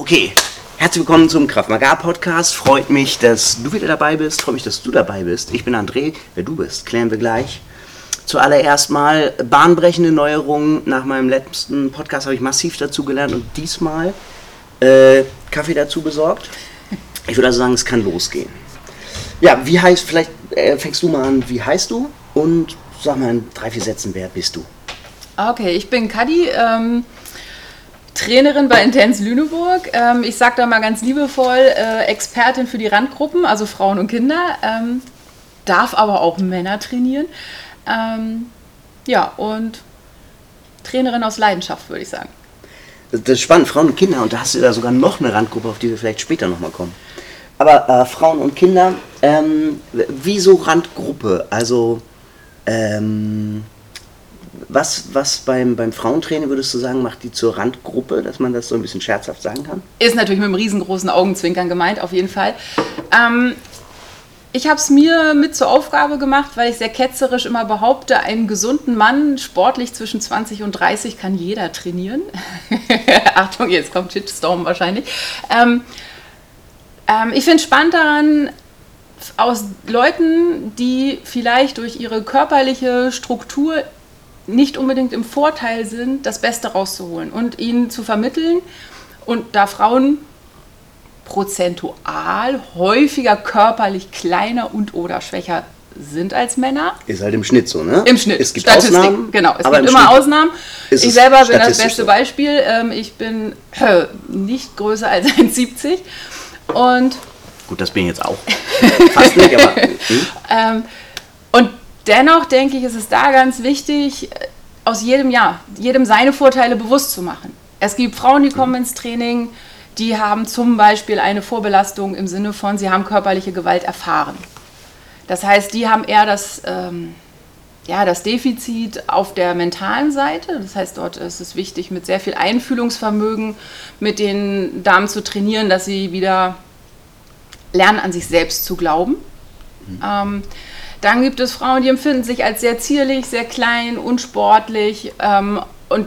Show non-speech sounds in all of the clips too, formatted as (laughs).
Okay, herzlich willkommen zum Kraft Maga Podcast. Freut mich, dass du wieder dabei bist. Freut mich, dass du dabei bist. Ich bin André. Wer du bist, klären wir gleich. Zuallererst mal bahnbrechende Neuerungen. Nach meinem letzten Podcast habe ich massiv dazu gelernt und diesmal äh, Kaffee dazu besorgt. Ich würde also sagen, es kann losgehen. Ja, wie heißt, vielleicht äh, fängst du mal an, wie heißt du? Und sag mal in drei, vier Sätzen, wer bist du? Okay, ich bin Kadi. Ähm Trainerin bei Intense Lüneburg. Ähm, ich sage da mal ganz liebevoll, äh, Expertin für die Randgruppen, also Frauen und Kinder. Ähm, darf aber auch Männer trainieren. Ähm, ja, und Trainerin aus Leidenschaft, würde ich sagen. Das ist spannend, Frauen und Kinder. Und da hast du da sogar noch eine Randgruppe, auf die wir vielleicht später nochmal kommen. Aber äh, Frauen und Kinder, ähm, wieso Randgruppe? Also, ähm, was, was beim, beim Frauentraining würdest du sagen, macht die zur Randgruppe, dass man das so ein bisschen scherzhaft sagen kann? Ist natürlich mit einem riesengroßen Augenzwinkern gemeint, auf jeden Fall. Ähm, ich habe es mir mit zur Aufgabe gemacht, weil ich sehr ketzerisch immer behaupte, einen gesunden Mann, sportlich zwischen 20 und 30, kann jeder trainieren. (laughs) Achtung, jetzt kommt Shitstorm wahrscheinlich. Ähm, ähm, ich finde spannend daran, aus Leuten, die vielleicht durch ihre körperliche Struktur nicht unbedingt im Vorteil sind, das Beste rauszuholen und ihnen zu vermitteln. Und da Frauen prozentual häufiger körperlich kleiner und oder schwächer sind als Männer. Ist halt im Schnitt so, ne? Im Schnitt. Es gibt Statistik. Ausnahmen. Genau, es aber gibt im immer Schnitt Ausnahmen. Ich selber bin das beste so. Beispiel. Ähm, Ich bin nicht größer als (laughs) 1,70 und Gut, das bin ich jetzt auch. (laughs) Fast nicht, aber. Hm? Dennoch denke ich, ist es da ganz wichtig, äh, aus jedem Jahr, jedem seine Vorteile bewusst zu machen. Es gibt Frauen, die kommen ins Training, die haben zum Beispiel eine Vorbelastung im Sinne von, sie haben körperliche Gewalt erfahren. Das heißt, die haben eher das, ähm, ja, das Defizit auf der mentalen Seite. Das heißt, dort ist es wichtig, mit sehr viel Einfühlungsvermögen mit den Damen zu trainieren, dass sie wieder lernen, an sich selbst zu glauben. Ähm, dann gibt es Frauen, die empfinden sich als sehr zierlich, sehr klein, unsportlich ähm, und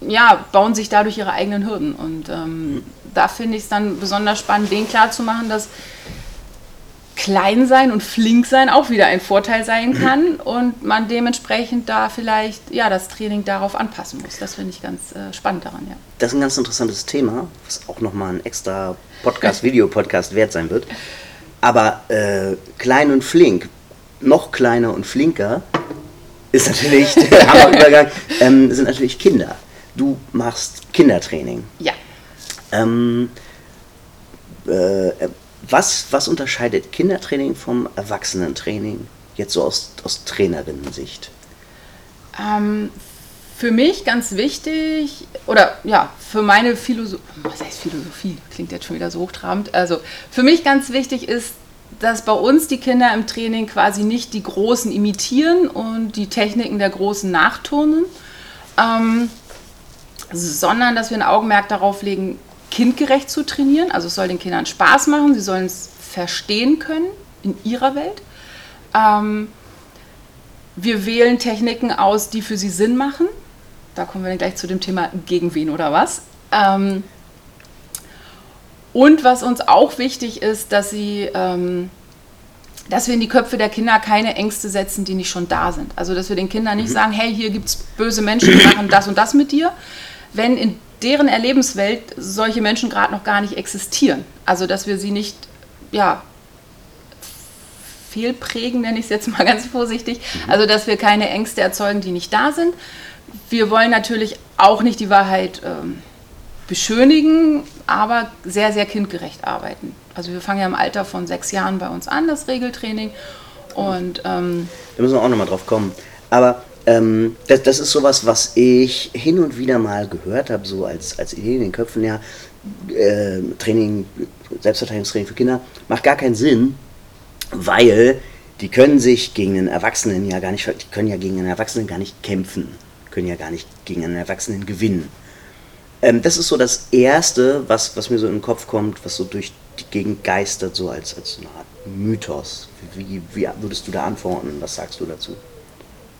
ja, bauen sich dadurch ihre eigenen Hürden. Und ähm, da finde ich es dann besonders spannend, denen klarzumachen, dass klein sein und flink sein auch wieder ein Vorteil sein kann (clears throat) und man dementsprechend da vielleicht ja, das Training darauf anpassen muss. Das finde ich ganz äh, spannend daran, ja. Das ist ein ganz interessantes Thema, was auch nochmal ein extra Podcast, Videopodcast wert sein wird. Aber äh, klein und flink, noch kleiner und flinker, ist natürlich, der (laughs) Hammerübergang, ähm, sind natürlich Kinder. Du machst Kindertraining. Ja. Ähm, äh, was, was unterscheidet Kindertraining vom Erwachsenentraining? Jetzt so aus, aus Trainerinnen-Sicht. Ähm, für mich ganz wichtig, oder ja, für meine Philosophie, was heißt Philosophie? Klingt jetzt schon wieder so hochtrabend. Also für mich ganz wichtig ist, dass bei uns die Kinder im Training quasi nicht die Großen imitieren und die Techniken der Großen nachturnen, ähm, sondern dass wir ein Augenmerk darauf legen, kindgerecht zu trainieren. Also es soll den Kindern Spaß machen, sie sollen es verstehen können in ihrer Welt. Ähm, wir wählen Techniken aus, die für sie Sinn machen. Da kommen wir dann gleich zu dem Thema gegen wen oder was. Ähm, und was uns auch wichtig ist, dass sie, ähm, dass wir in die Köpfe der Kinder keine Ängste setzen, die nicht schon da sind. Also dass wir den Kindern nicht sagen, hey, hier gibt es böse Menschen, die machen das und das mit dir, wenn in deren Erlebenswelt solche Menschen gerade noch gar nicht existieren. Also dass wir sie nicht, ja, fehlprägen, nenne ich es jetzt mal ganz vorsichtig. Also, dass wir keine Ängste erzeugen, die nicht da sind. Wir wollen natürlich auch nicht die Wahrheit ähm, beschönigen, aber sehr, sehr kindgerecht arbeiten. Also, wir fangen ja im Alter von sechs Jahren bei uns an, das Regeltraining. Und ähm, Da müssen wir auch nochmal drauf kommen. Aber ähm, das, das ist sowas, was ich hin und wieder mal gehört habe, so als, als Idee in den Köpfen, ja, äh, Training, Selbstverteidigungstraining für Kinder, macht gar keinen Sinn, weil die können sich gegen einen Erwachsenen ja gar nicht, die können ja gegen einen Erwachsenen gar nicht kämpfen, können ja gar nicht gegen einen Erwachsenen gewinnen. Ähm, das ist so das Erste, was, was mir so in den Kopf kommt, was so durch die Gegend geistert, so als, als so eine Art Mythos. Wie, wie würdest du da antworten? Was sagst du dazu?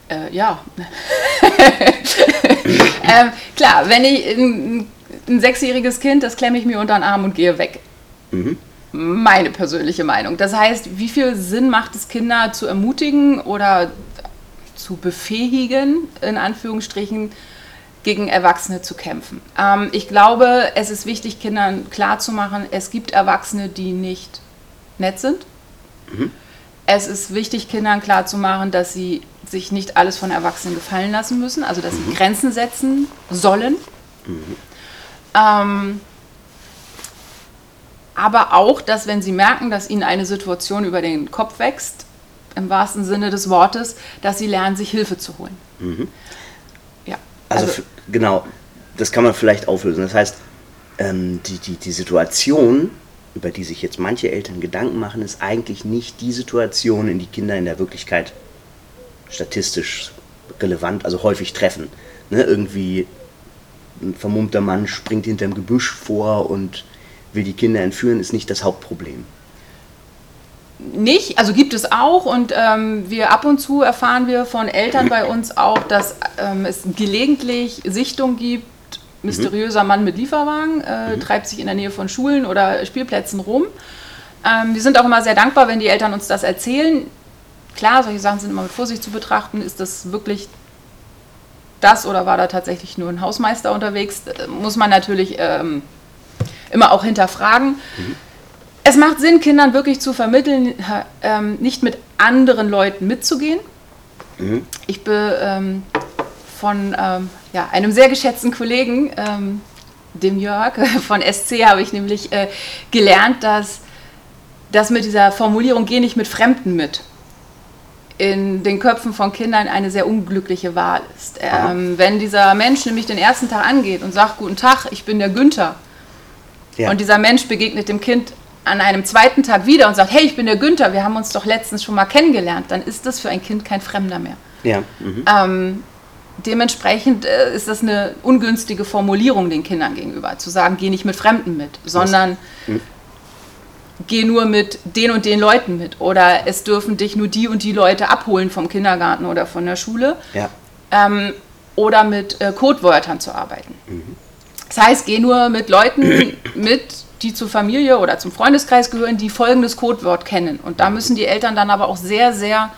Äh, ja. (laughs) ähm, klar, wenn ich, ähm, ein sechsjähriges Kind, das klemme ich mir unter den Arm und gehe weg. Mhm. Meine persönliche Meinung. Das heißt, wie viel Sinn macht es, Kinder zu ermutigen oder zu befähigen, in Anführungsstrichen, gegen Erwachsene zu kämpfen? Ähm, ich glaube, es ist wichtig, Kindern klarzumachen, es gibt Erwachsene, die nicht nett sind. Mhm. Es ist wichtig, Kindern klarzumachen, dass sie sich nicht alles von Erwachsenen gefallen lassen müssen, also dass sie Grenzen setzen sollen. Ähm, aber auch, dass wenn sie merken, dass ihnen eine Situation über den Kopf wächst, im wahrsten Sinne des Wortes, dass sie lernen, sich Hilfe zu holen. Ja. Also, f- genau, das kann man vielleicht auflösen. Das heißt, ähm, die, die, die Situation, über die sich jetzt manche Eltern Gedanken machen, ist eigentlich nicht die Situation, in die Kinder in der Wirklichkeit statistisch relevant, also häufig treffen. Ne? Irgendwie ein vermummter Mann springt hinterm Gebüsch vor und will die Kinder entführen, ist nicht das Hauptproblem. Nicht, also gibt es auch und ähm, wir ab und zu erfahren wir von Eltern bei uns auch, dass ähm, es gelegentlich Sichtung gibt, mysteriöser Mann mit Lieferwagen, äh, treibt sich in der Nähe von Schulen oder Spielplätzen rum. Ähm, wir sind auch immer sehr dankbar, wenn die Eltern uns das erzählen. Klar, solche Sachen sind immer mit Vorsicht zu betrachten. Ist das wirklich das oder war da tatsächlich nur ein Hausmeister unterwegs? Äh, Muss man natürlich ähm, immer auch hinterfragen. Es macht Sinn, Kindern wirklich zu vermitteln, ähm, nicht mit anderen Leuten mitzugehen. Ich bin ähm, von ähm, ja, einem sehr geschätzten Kollegen, ähm, dem Jörg (laughs) von SC, habe ich nämlich äh, gelernt, dass das mit dieser Formulierung geh nicht mit Fremden mit in den Köpfen von Kindern eine sehr unglückliche Wahl ist. Ähm, wenn dieser Mensch nämlich den ersten Tag angeht und sagt, guten Tag, ich bin der Günther, Ja. und dieser Mensch begegnet dem Kind an einem zweiten Tag wieder und sagt, hey, ich bin der Günther, wir haben uns doch letztens schon mal kennengelernt, dann ist das für ein Kind kein Fremder mehr. ja. Mhm. Ähm, dementsprechend äh, ist das eine ungünstige Formulierung den Kindern gegenüber, zu sagen, geh nicht mit Fremden mit, sondern geh nur mit den und den Leuten mit. Oder es dürfen dich nur die und die Leute abholen vom Kindergarten oder von der Schule ja. ähm, oder mit äh, Codewörtern zu arbeiten. Das heißt, geh nur mit Leuten (coughs) mit, die zur Familie oder zum Freundeskreis gehören, die folgendes Codewort kennen. Und da müssen die Eltern dann aber auch sehr, sehr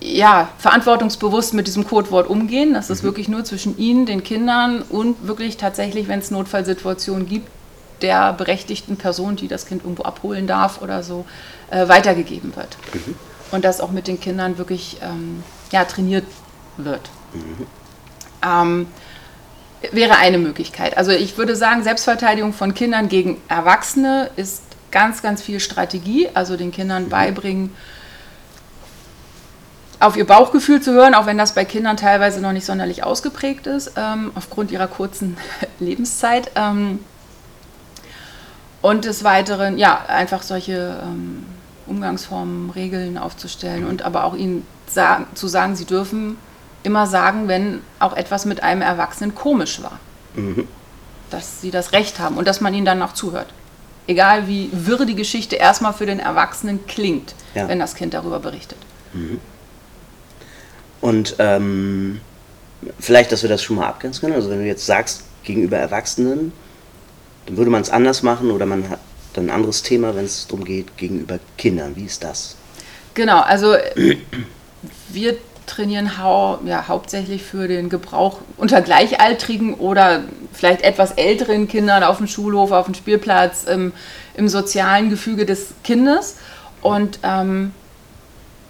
ja, verantwortungsbewusst mit diesem Codewort umgehen. Das ist wirklich nur zwischen ihnen, den Kindern und wirklich tatsächlich, wenn es Notfallsituationen gibt, der berechtigten Person, die das Kind irgendwo abholen darf oder so, äh, weitergegeben wird. Und das auch mit den Kindern wirklich ähm, ja, trainiert wird. Ähm, wäre eine Möglichkeit. Also ich würde sagen, Selbstverteidigung von Kindern gegen Erwachsene ist ganz, ganz viel Strategie. Also den Kindern beibringen, auf ihr Bauchgefühl zu hören, auch wenn das bei Kindern teilweise noch nicht sonderlich ausgeprägt ist, ähm, aufgrund ihrer kurzen (laughs) Lebenszeit. Ähm, und des Weiteren, ja, einfach solche ähm, Umgangsformen, Regeln aufzustellen und aber auch ihnen sagen, zu sagen, sie dürfen immer sagen, wenn auch etwas mit einem Erwachsenen komisch war. Dass sie das Recht haben und dass man ihnen dann auch zuhört. Egal wie wirr die Geschichte erstmal für den Erwachsenen klingt, Ja. wenn das Kind darüber berichtet. Und ähm, vielleicht, dass wir das schon mal abgrenzen können. Also wenn du jetzt sagst, gegenüber Erwachsenen, dann würde man es anders machen oder man hat dann ein anderes Thema, wenn es darum geht, gegenüber Kindern. Wie ist das? Genau, also wir trainieren hau ja, hauptsächlich für den Gebrauch unter Gleichaltrigen oder vielleicht etwas älteren Kindern auf dem Schulhof, auf dem Spielplatz, im, im sozialen Gefüge des Kindes und ähm,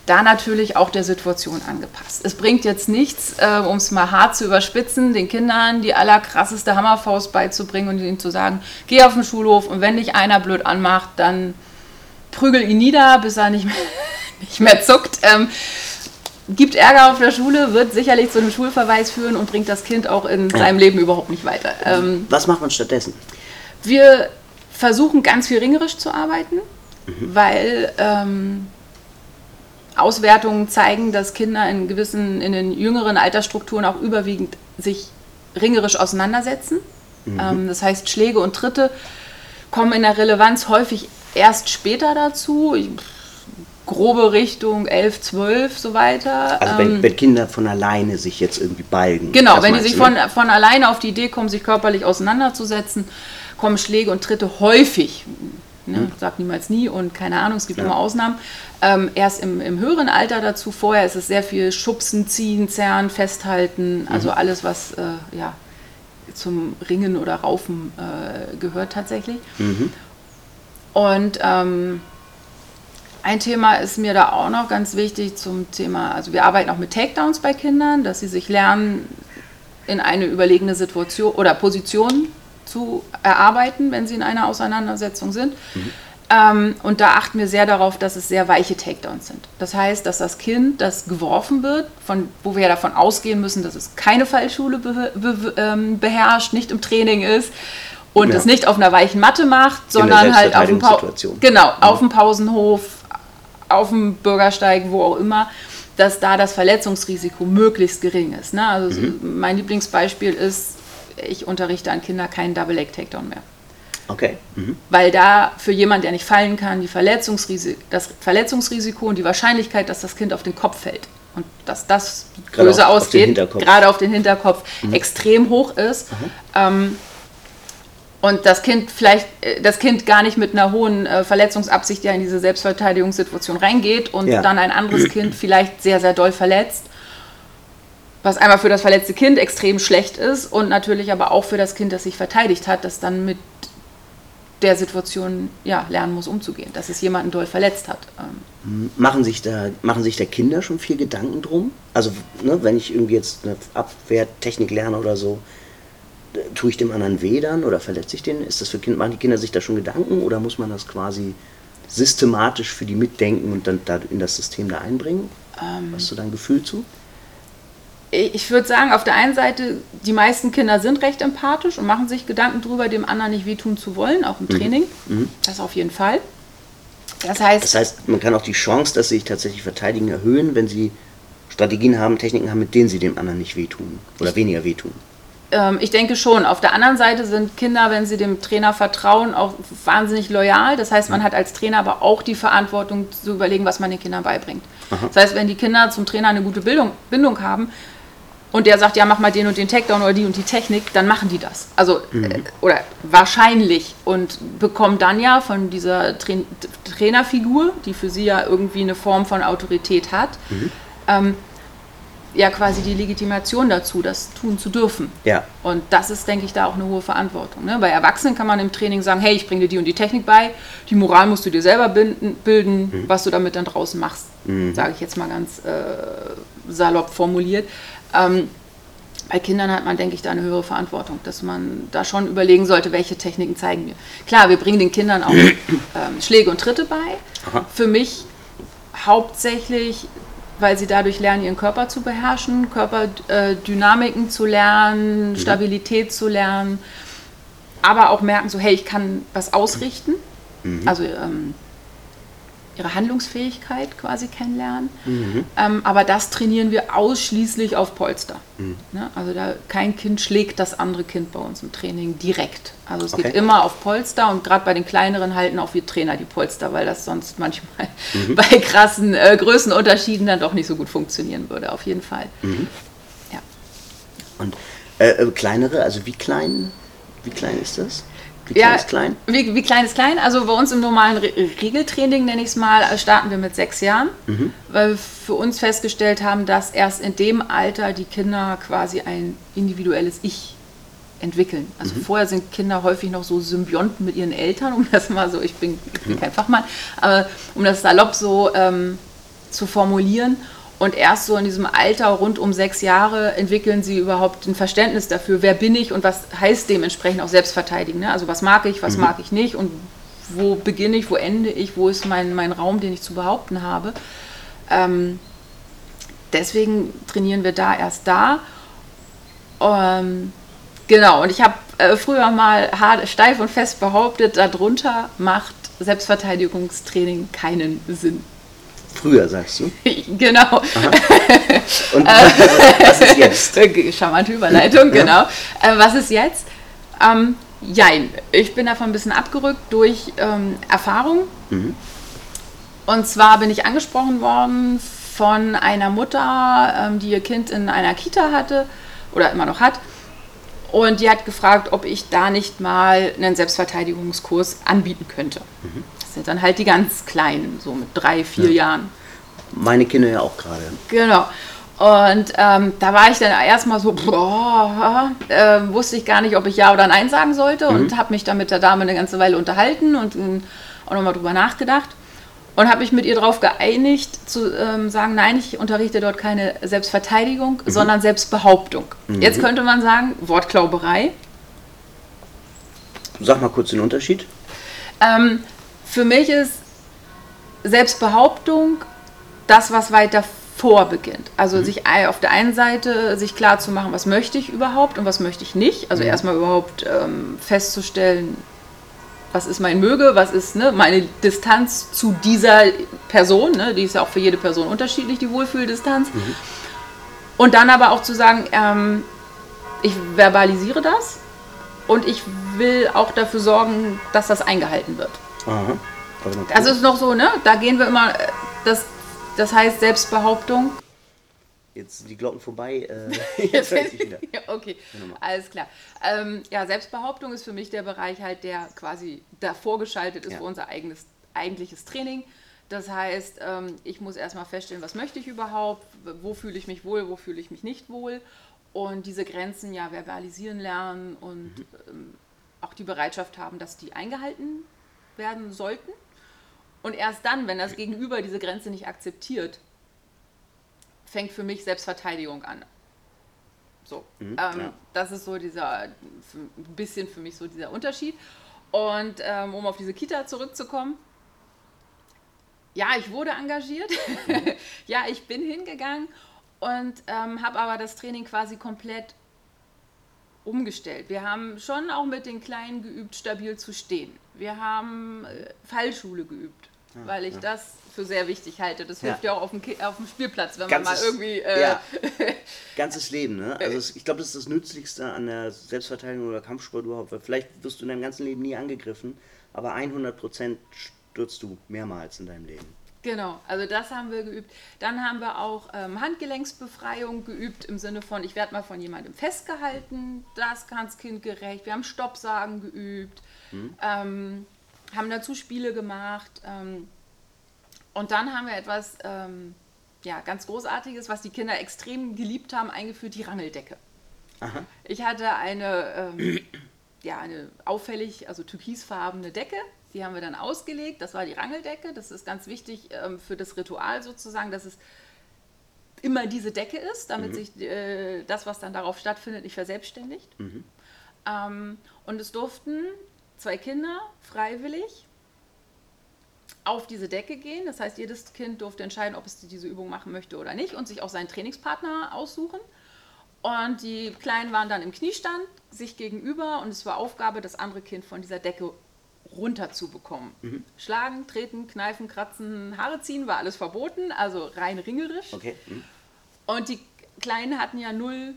da natürlich auch der Situation angepasst. Es bringt jetzt nichts, äh, um es mal hart zu überspitzen, den Kindern die allerkrasseste Hammerfaust beizubringen und ihnen zu sagen, geh auf den Schulhof und wenn dich einer blöd anmacht, dann prügel ihn nieder, bis er nicht mehr, (laughs) nicht mehr zuckt. Ähm, gibt Ärger auf der Schule, wird sicherlich zu einem Schulverweis führen und bringt das Kind auch in seinem Leben überhaupt nicht weiter. Ähm, Was macht man stattdessen? wir versuchen ganz viel ringerisch zu arbeiten, weil ähm, Auswertungen zeigen, dass Kinder in gewissen, in den jüngeren Altersstrukturen auch überwiegend sich ringerisch auseinandersetzen. Ähm, das heißt, Schläge und Tritte kommen in der Relevanz häufig erst später dazu. Ich, grobe Richtung 11, 12, so weiter. Also wenn, ähm, wenn Kinder von alleine sich jetzt irgendwie balgen. Genau, wenn die sich von, ne? von alleine auf die Idee kommen, sich körperlich auseinanderzusetzen, kommen Schläge und Tritte häufig, ne, hm. sagt niemals nie und keine Ahnung, es gibt ja. immer Ausnahmen, ähm, erst im, im höheren Alter dazu. Vorher ist es sehr viel Schubsen, Ziehen, Zerren, Festhalten, also mhm. alles, was äh, ja, zum Ringen oder Raufen äh, gehört tatsächlich. Mhm. Und ähm, ein Thema ist mir da auch noch ganz wichtig zum Thema, also wir arbeiten auch mit Takedowns bei Kindern, dass sie sich lernen, in eine überlegene Situation oder Position zu erarbeiten, wenn sie in einer Auseinandersetzung sind. Mhm. Ähm, und da achten wir sehr darauf, dass es sehr weiche Takedowns sind. Das heißt, dass das Kind, das geworfen wird, von, wo wir ja davon ausgehen müssen, dass es keine Fallschule be, be, ähm, beherrscht, nicht im Training ist, und ja. es nicht auf einer weichen Matte macht, sondern halt auf dem, genau, mhm. auf dem Pausenhof, auf dem Bürgersteig, wo auch immer, dass da das Verletzungsrisiko möglichst gering ist. Ne? Also mhm. mein Lieblingsbeispiel ist, ich unterrichte an Kinder keinen Double Leg Takedown mehr. Okay. Mhm. Weil da für jemanden, der nicht fallen kann, die Verletzungsrisiko, das Verletzungsrisiko und die Wahrscheinlichkeit, dass das Kind auf den Kopf fällt und dass das böse ausgeht, gerade auf den Hinterkopf, mhm. extrem hoch ist. Ähm, und das Kind vielleicht, äh, das Kind gar nicht mit einer hohen äh, Verletzungsabsicht ja in diese Selbstverteidigungssituation reingeht und ja. dann ein anderes Kind vielleicht sehr, sehr doll verletzt. Was einmal für das verletzte Kind extrem schlecht ist und natürlich aber auch für das Kind, das sich verteidigt hat, das dann mit der Situation ja, lernen muss, umzugehen, dass es jemanden doll verletzt hat. Ähm. Machen sich da, machen sich da Kinder schon viel Gedanken drum? Also, ne, wenn ich irgendwie jetzt eine Abwehrtechnik lerne oder so, tue ich dem anderen weh dann oder verletze ich den? Ist das für Kinder, machen die Kinder sich da schon Gedanken oder muss man das quasi systematisch für die mitdenken und dann da in das System da einbringen? Ähm, Hast du da ein Gefühl zu? Ich würde sagen, auf der einen Seite, die meisten Kinder sind recht empathisch und machen sich Gedanken darüber, dem anderen nicht wehtun zu wollen, auch im mhm. Training. Mhm. Das auf jeden Fall. Das heißt, das heißt, man kann auch die Chance, dass sie sich tatsächlich verteidigen, erhöhen, wenn sie Strategien haben, Techniken haben, mit denen sie dem anderen nicht wehtun oder weniger wehtun. Ähm, ich denke schon. Auf der anderen Seite sind Kinder, wenn sie dem Trainer vertrauen, auch wahnsinnig loyal. Das heißt, man hat als Trainer aber auch die Verantwortung zu überlegen, was man den Kindern beibringt. Aha. Das heißt, wenn die Kinder zum Trainer eine gute Bildung, Bindung haben und der sagt, ja, mach mal den und den Takedown oder die und die Technik, dann machen die das. Also, mhm. äh, oder wahrscheinlich und bekommen dann ja von dieser Tra Trainerfigur, die für sie ja irgendwie eine Form von Autorität hat, mhm. ähm, ja quasi die Legitimation dazu, das tun zu dürfen. Ja. Und das ist, denke ich, da auch eine hohe Verantwortung. Ne? Bei Erwachsenen kann man im Training sagen, hey, ich bringe dir die und die Technik bei, die Moral musst du dir selber bilden, bilden mhm. was du damit dann draußen machst, mhm. sage ich jetzt mal ganz äh, salopp formuliert. Ähm, bei Kindern hat man, denke ich, da eine höhere Verantwortung, dass man da schon überlegen sollte, welche Techniken zeigen wir. Klar, wir bringen den Kindern auch (coughs) ähm, Schläge und Tritte bei. Aha. Für mich hauptsächlich weil sie dadurch lernen, ihren Körper zu beherrschen, Körperdynamiken zu lernen, mhm. Stabilität zu lernen, aber auch merken, so hey, ich kann was ausrichten. Mhm. Also ähm, ihre Handlungsfähigkeit quasi kennenlernen. Mhm. Ähm, aber das trainieren wir ausschließlich auf Polster. Mhm. Ne? Also da, kein Kind schlägt das andere Kind bei uns im Training direkt. Also es okay. geht immer auf Polster und gerade bei den kleineren halten auch wir Trainer die Polster, weil das sonst manchmal mhm. (laughs) bei krassen äh, Größenunterschieden dann doch nicht so gut funktionieren würde, auf jeden Fall. Mhm. Ja. Und äh, äh kleinere, also wie klein, wie klein ist das? Wie klein ja, ist klein? Wie, wie, klein ist klein? Also bei uns im normalen Re Regeltraining, nenne ich es mal, starten wir mit sechs Jahren, mhm. weil wir für uns festgestellt haben, dass erst in dem Alter die Kinder quasi ein individuelles Ich entwickeln. Also mhm. vorher sind Kinder häufig noch so Symbionten mit ihren Eltern, (laughs) um das mal so, ich bin, ich bin kein Fachmann, aber um das salopp so ähm, zu formulieren. Und erst so in diesem Alter rund um sechs Jahre entwickeln sie überhaupt ein Verständnis dafür, wer bin ich und was heißt dementsprechend auch Selbstverteidigen. Ne? Also was mag ich, was mhm. mag ich nicht und wo beginne ich, wo ende ich, wo ist mein, mein Raum, den ich zu behaupten habe. Ähm, deswegen trainieren wir da erst da. Ähm, genau, und ich habe äh, früher mal hart, steif und fest behauptet, darunter macht Selbstverteidigungstraining keinen Sinn. Früher, sagst du? (laughs) genau. Und (laughs) was ist jetzt? (laughs) Charmante Überleitung, genau. Äh, was ist jetzt? Ähm, jein, ich bin davon ein bisschen abgerückt durch ähm, Erfahrung. Mhm. Und zwar bin ich angesprochen worden von einer Mutter, ähm, die ihr Kind in einer Kita hatte oder immer noch hat. Und die hat gefragt, ob ich da nicht mal einen Selbstverteidigungskurs anbieten könnte. Mhm. Das sind dann halt die ganz Kleinen, so mit drei, vier ja. Jahren. Meine Kinder ja auch gerade. Genau. Und ähm, da war ich dann erstmal so, boah, äh, wusste ich gar nicht, ob ich Ja oder Nein sagen sollte mhm. und habe mich dann mit der Dame eine ganze Weile unterhalten und äh, auch nochmal drüber nachgedacht und habe mich mit ihr darauf geeinigt, zu ähm, sagen, nein, ich unterrichte dort keine Selbstverteidigung, mhm. sondern Selbstbehauptung. Mhm. Jetzt könnte man sagen, Wortklauberei. Sag mal kurz den Unterschied. Ähm, für mich ist Selbstbehauptung das, was weiter vorbeginnt. Also mhm. sich auf der einen Seite sich klar zu machen, was möchte ich überhaupt und was möchte ich nicht. Also mhm. erstmal überhaupt ähm, festzustellen, was ist mein Möge, was ist ne, meine Distanz zu dieser Person, ne, die ist ja auch für jede Person unterschiedlich, die Wohlfühldistanz. Mhm. Und dann aber auch zu sagen, ähm, ich verbalisiere das und ich will auch dafür sorgen, dass das eingehalten wird. Aha. Also ist noch so, ne? Da gehen wir immer, äh, das, das heißt Selbstbehauptung Jetzt sind die Glocken vorbei. Äh, (laughs) jetzt ich wieder. ja, okay, alles klar. Ähm, ja, Selbstbehauptung ist für mich der Bereich halt, der quasi davor geschaltet ist ja. für unser eigenes, eigentliches Training. Das heißt, ähm, ich muss erstmal feststellen, was möchte ich überhaupt, wo fühle ich mich wohl, wo fühle ich mich nicht wohl und diese Grenzen ja verbalisieren lernen und mhm. ähm, auch die Bereitschaft haben, dass die eingehalten werden sollten. Und erst dann, wenn das Gegenüber diese Grenze nicht akzeptiert, fängt für mich Selbstverteidigung an. So, mhm, ähm, ja. das ist so dieser, ein bisschen für mich so dieser Unterschied. Und ähm, um auf diese Kita zurückzukommen, ja, ich wurde engagiert, mhm. (laughs) ja, ich bin hingegangen und ähm, habe aber das Training quasi komplett umgestellt. Wir haben schon auch mit den Kleinen geübt, stabil zu stehen. Wir haben äh, Fallschule geübt, ja, weil ich ja. das für sehr wichtig halte. Das hilft ja, ja auch auf dem, auf dem Spielplatz, wenn ganzes, man mal irgendwie. Äh, (laughs) ganzes Leben, ne? Also ich glaube, das ist das Nützlichste an der Selbstverteidigung oder Kampfsport überhaupt. Weil vielleicht wirst du in deinem ganzen Leben nie angegriffen, aber 100% stürzt du mehrmals in deinem Leben. Genau, also das haben wir geübt. Dann haben wir auch ähm, Handgelenksbefreiung geübt im Sinne von, ich werde mal von jemandem festgehalten, das ganz kindgerecht. Wir haben Stoppsagen geübt, hm. ähm, haben dazu Spiele gemacht. Ähm, und dann haben wir etwas ähm, ja, ganz Großartiges, was die Kinder extrem geliebt haben, eingeführt, die Rangeldecke. Aha. Ich hatte eine, ähm, ja, eine auffällig, also türkisfarbene Decke, die haben wir dann ausgelegt, das war die Rangeldecke, das ist ganz wichtig ähm, für das Ritual sozusagen, dass es immer diese Decke ist, damit mhm. sich äh, das, was dann darauf stattfindet, nicht verselbstständigt. Mhm. Ähm, und es durften zwei Kinder freiwillig auf diese Decke gehen. Das heißt, jedes Kind durfte entscheiden, ob es diese Übung machen möchte oder nicht und sich auch seinen Trainingspartner aussuchen. Und die Kleinen waren dann im Kniestand, sich gegenüber und es war Aufgabe, das andere Kind von dieser Decke runter zu bekommen. Mhm. Schlagen, treten, kneifen, kratzen, Haare ziehen war alles verboten, also rein ringerisch. Okay. Mhm. Und die Kleinen hatten ja null,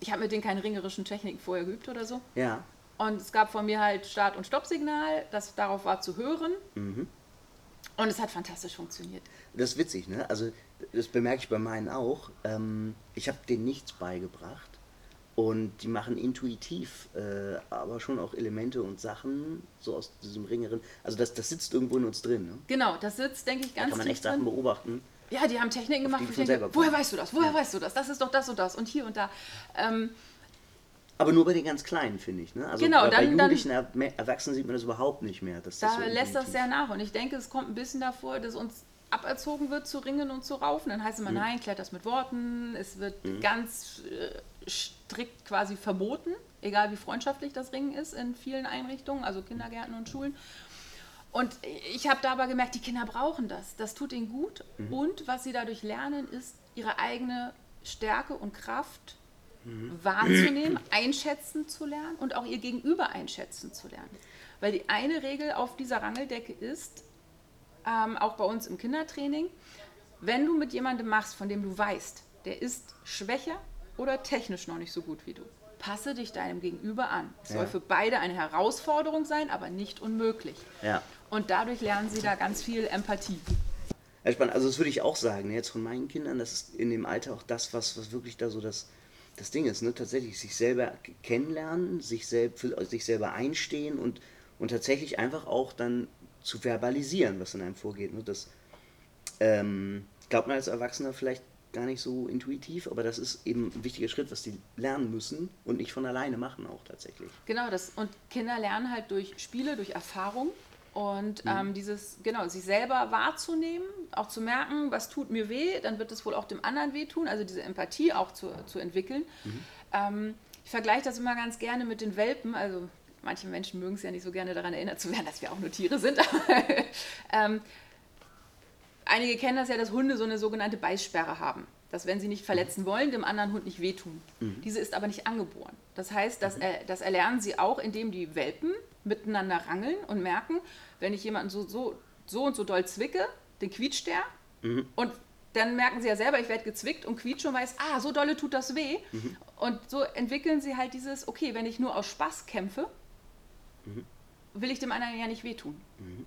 ich habe mit denen keine ringerischen Techniken vorher geübt oder so. Ja. Und es gab von mir halt Start- und Stoppsignal, das darauf war zu hören. Mhm. Und es hat fantastisch funktioniert. Das ist witzig, ne? Also, das bemerke ich bei meinen auch. Ähm, ich habe denen nichts beigebracht. Und die machen intuitiv, äh, aber schon auch Elemente und Sachen so aus diesem ringeren. Also das, das sitzt irgendwo in uns drin. Ne? Genau, das sitzt, denke ich, ganz da kann man echt Sachen beobachten. Ja, die haben Techniken gemacht, wo ich denke, woher weißt du das? Woher ja. weißt du das? Das ist doch das und das und hier und da. Ähm, aber nur bei den ganz Kleinen, finde ich. Ne? Also genau, bei, dann, bei Jugendlichen, dann, Erwachsenen sieht man das überhaupt nicht mehr. da das so lässt das sehr nach. Und ich denke, es kommt ein bisschen davor, dass uns aberzogen wird zu ringen und zu raufen. Dann heißt es immer, mhm. nein, klärt das mit Worten. Es wird mhm. ganz äh, strikt quasi verboten, egal wie freundschaftlich das Ringen ist in vielen Einrichtungen, also Kindergärten und Schulen. Und ich habe da aber gemerkt, die Kinder brauchen das. Das tut ihnen gut. Mhm. Und was sie dadurch lernen, ist ihre eigene Stärke und Kraft mhm. wahrzunehmen, (clears throat) einschätzen zu lernen und auch ihr Gegenüber einschätzen zu lernen. Weil die eine Regel auf dieser Rangeldecke ist, ähm, auch bei uns im Kindertraining, wenn du mit jemandem machst, von dem du weißt, der ist schwächer oder technisch noch nicht so gut wie du, passe dich deinem Gegenüber an. Es ja. soll für beide eine Herausforderung sein, aber nicht unmöglich. Ja. Und dadurch lernen sie da ganz viel Empathie. Ja, spannend. Also das würde ich auch sagen, ne, jetzt von meinen Kindern, das ist in dem Alter auch das, was, was wirklich da so das, das Ding ist, ne? tatsächlich sich selber kennenlernen, sich, selb, für sich selber einstehen und, und tatsächlich einfach auch dann zu verbalisieren, was in einem vorgeht. Ne? Das ähm, glaubt man als Erwachsener vielleicht gar nicht so intuitiv, aber das ist eben ein wichtiger Schritt, was die lernen müssen und nicht von alleine machen auch tatsächlich. Genau, das und Kinder lernen halt durch Spiele, durch Erfahrung und mhm. ähm, dieses, genau, sich selber wahrzunehmen, auch zu merken, was tut mir weh, dann wird es wohl auch dem anderen wehtun, also diese Empathie auch zu, zu entwickeln. Mhm. Ähm, ich vergleiche das immer ganz gerne mit den Welpen, also manche Menschen mögen es ja nicht so gerne daran erinnert zu werden, dass wir auch nur Tiere sind. (laughs) ähm, einige kennen das ja, dass Hunde so eine sogenannte Beißsperre haben. Dass, wenn sie nicht verletzen wollen, dem anderen Hund nicht wehtun. Mhm. Diese ist aber nicht angeboren. Das heißt, das, mhm. das erlernen sie auch, indem die Welpen miteinander rangeln und merken, wenn ich jemanden so, so, so und so doll zwicke, den quietscht der. Mhm. Und dann merken sie ja selber, ich werde gezwickt und quietsche und weiß, ah, so dolle tut das weh. Mhm. Und so entwickeln sie halt dieses, okay, wenn ich nur aus Spaß kämpfe, mhm. will ich dem anderen ja nicht wehtun. Mhm.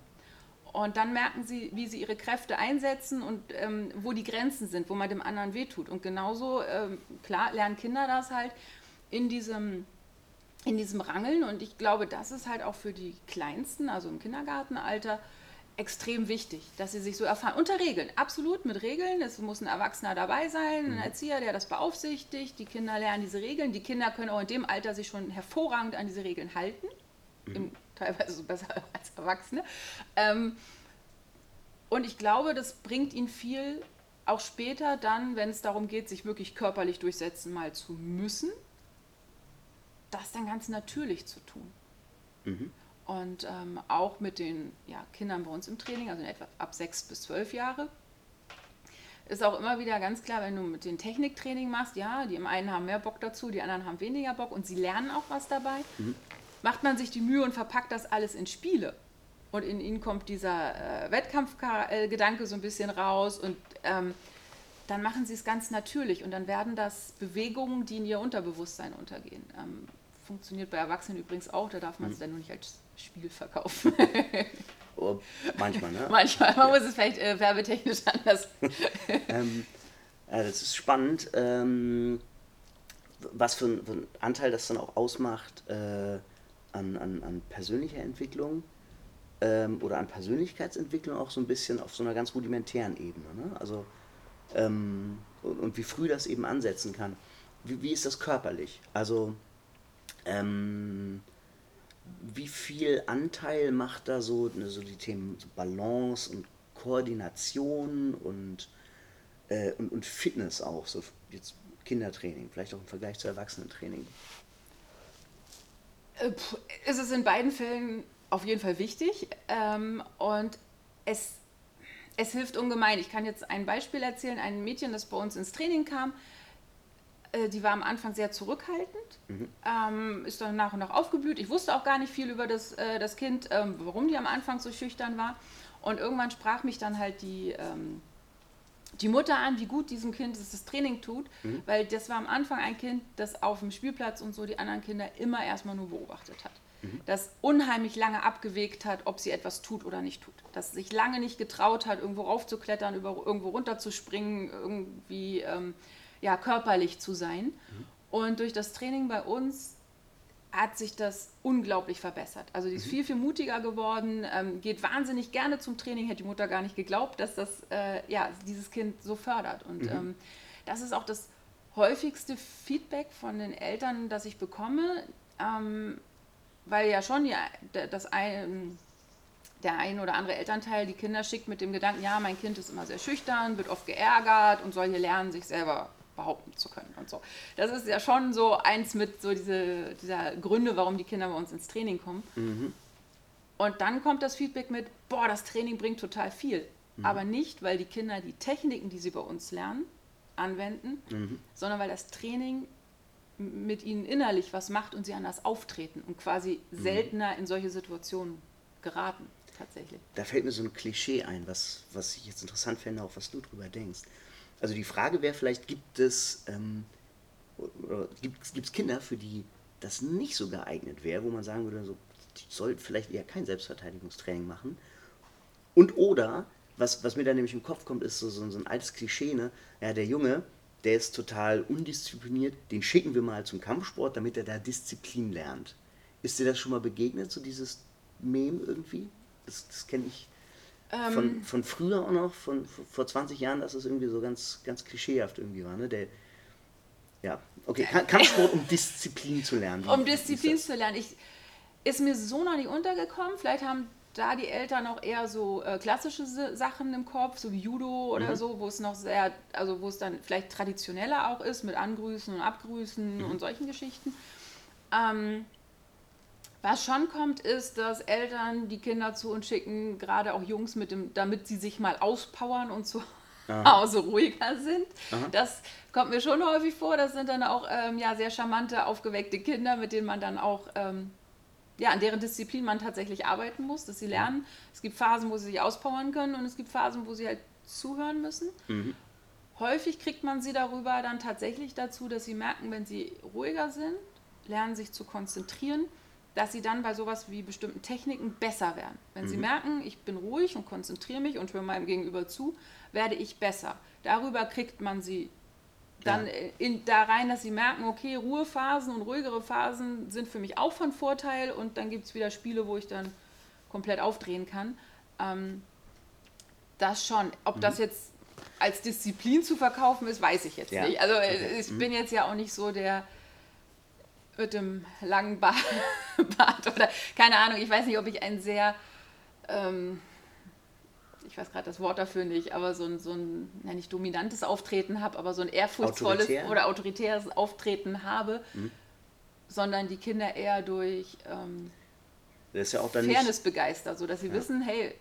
Und dann merken sie, wie sie ihre Kräfte einsetzen und ähm, wo die Grenzen sind, wo man dem anderen wehtut. Und genauso, ähm, klar, lernen Kinder das halt in diesem, in diesem Rangeln. Und ich glaube, das ist halt auch für die Kleinsten, also im Kindergartenalter, extrem wichtig, dass sie sich so erfahren. Unter Regeln, absolut mit Regeln. Es muss ein Erwachsener dabei sein, ein mhm. Erzieher, der das beaufsichtigt. Die Kinder lernen diese Regeln. Die Kinder können auch in dem Alter sich schon hervorragend an diese Regeln halten. Im teilweise so besser (laughs) als Erwachsene. Ähm, und ich glaube, das bringt ihn viel, auch später dann, wenn es darum geht, sich wirklich körperlich durchsetzen mal zu müssen, das dann ganz natürlich zu tun. Mhm. Und ähm, auch mit den ja, Kindern bei uns im Training, also etwa ab sechs bis zwölf Jahre, ist auch immer wieder ganz klar, wenn du mit den Techniktraining machst, ja, die einen haben mehr Bock dazu, die anderen haben weniger Bock und sie lernen auch was dabei. Mhm macht man sich die Mühe und verpackt das alles in Spiele. Und in ihnen kommt dieser äh, Wettkampfgedanke so ein bisschen raus und ähm, dann machen sie es ganz natürlich und dann werden das Bewegungen, die in ihr Unterbewusstsein untergehen. Ähm, funktioniert bei Erwachsenen übrigens auch, da darf man es mhm. dann nur nicht als Spiel verkaufen. (laughs) oh, manchmal, ne? (laughs) Manchmal, man ja. muss es vielleicht äh, werbetechnisch anders. (laughs) ähm, ja, das ist spannend, ähm, was für, ein, für ein Anteil das dann auch ausmacht. Äh, an, an, an persönlicher Entwicklung ähm, oder an Persönlichkeitsentwicklung auch so ein bisschen auf so einer ganz rudimentären Ebene. Ne? Also, ähm, und, und, wie früh das eben ansetzen kann. Wie, wie ist das körperlich? Also, ähm, wie viel Anteil macht da so, ne, so die Themen so Balance und Koordination und, äh, und, und Fitness auch, so jetzt Kindertraining, vielleicht auch im Vergleich zu Erwachsenentraining? Äh, ist es in beiden Fällen auf jeden Fall wichtig ähm, und es, es hilft ungemein. Ich kann jetzt ein Beispiel erzählen. Ein Mädchen, das bei uns ins Training kam, äh, die war am Anfang sehr zurückhaltend, mhm. ähm, ist dann nach und nach aufgeblüht. Ich wusste auch gar nicht viel über das, äh, das Kind, ähm, warum die am Anfang so schüchtern war. Und irgendwann sprach mich dann halt die ähm, die Mutter an, wie gut diesem Kind das Training tut, mhm. weil das war am Anfang ein Kind, das auf dem Spielplatz und so die anderen Kinder immer erstmal nur beobachtet hat. Mhm. Das unheimlich lange abgewegt hat, ob sie etwas tut oder nicht tut. Das sich lange nicht getraut hat, irgendwo raufzuklettern, über, irgendwo runterzuspringen, irgendwie ähm, ja, körperlich zu sein. Mhm. Und durch das Training bei uns hat sich das unglaublich verbessert. Also die ist mhm. viel, viel mutiger geworden, ähm, geht wahnsinnig gerne zum Training, hätte die Mutter gar nicht geglaubt, dass das äh, ja, dieses Kind so fördert. Und mhm. ähm, das ist auch das häufigste Feedback von den Eltern, das ich bekomme, ähm, weil ja schon ja, das ein, der ein oder andere Elternteil die Kinder schickt mit dem Gedanken, ja, mein Kind ist immer sehr schüchtern, wird oft geärgert und soll hier lernen, sich selber behaupten zu können und so. Das ist ja schon so eins mit so diese, dieser Gründe, warum die Kinder bei uns ins Training kommen. Mhm. Und dann kommt das Feedback mit, boah, das Training bringt total viel. Mhm. Aber nicht, weil die Kinder die Techniken, die sie bei uns lernen, anwenden, mhm. sondern weil das Training mit ihnen innerlich was macht und sie anders auftreten und quasi mhm. seltener in solche Situationen geraten. Tatsächlich. Da fällt mir so ein Klischee ein, was, was ich jetzt interessant finde, auch was du drüber denkst. Also die Frage wäre vielleicht, gibt es, ähm, gibt Kinder, für die das nicht so geeignet wäre, wo man sagen würde, so, die soll vielleicht eher kein Selbstverteidigungstraining machen? Und oder was, was mir da nämlich im Kopf kommt, ist so, so, so ein altes Klischee, ne? Ja, der Junge, der ist total undiszipliniert, den schicken wir mal zum Kampfsport, damit er da Disziplin lernt. Ist dir das schon mal begegnet, so dieses Mem irgendwie? Das, das kenne ich Ähm. von, von früher auch noch, von vor 20 Jahren, dass es irgendwie so ganz, ganz klischeehaft irgendwie war, ne? Der, ja, okay, Ka- Kampfsport, um (laughs) Disziplin zu lernen. Um Disziplin zu lernen. Ich, ist mir so noch nicht untergekommen. Vielleicht haben da die Eltern auch eher so äh, klassische Sachen im Kopf, so wie Judo oder Mhm. so, wo es noch sehr, also wo es dann vielleicht traditioneller auch ist, mit Angrüßen und Abgrüßen Mhm. und solchen Geschichten. Ähm, was schon kommt, ist, dass Eltern die Kinder zu uns schicken, gerade auch Jungs, mit dem, damit sie sich mal auspowern und zu (laughs) Hause ruhiger sind. Das kommt mir schon häufig vor. Das sind dann auch ähm, ja, sehr charmante, aufgeweckte Kinder, mit denen man dann auch, ähm, ja, an deren Disziplin man tatsächlich arbeiten muss, dass sie lernen. Es gibt Phasen, wo sie sich auspowern können und es gibt Phasen, wo sie halt zuhören müssen. Häufig kriegt man sie darüber dann tatsächlich dazu, dass sie merken, wenn sie ruhiger sind, lernen sich zu konzentrieren, dass sie dann bei sowas wie bestimmten Techniken besser werden. Wenn sie merken, ich bin ruhig und konzentriere mich und höre meinem Gegenüber zu, werde ich besser. Darüber kriegt man sie dann Ja. in, da rein, dass sie merken, okay, Ruhephasen und ruhigere Phasen sind für mich auch von Vorteil und dann gibt es wieder Spiele, wo ich dann komplett aufdrehen kann. Ähm, das schon. Ob Mhm. das jetzt als Disziplin zu verkaufen ist, weiß ich jetzt Ja. nicht. Also äh, Okay. ich bin jetzt ja auch nicht so der mit dem langen (laughs) Bart, oder keine Ahnung. Ich weiß nicht, ob ich ein sehr, ähm, ich weiß gerade das Wort dafür nicht, aber so ein, so ein ja, nicht dominantes Auftreten habe, aber so ein ehrfurchtsvolles Autoritär? Mhm. oder autoritäres Auftreten habe, sondern die Kinder eher durch ähm, ja Fairness begeistert, sodass sie wissen, hey,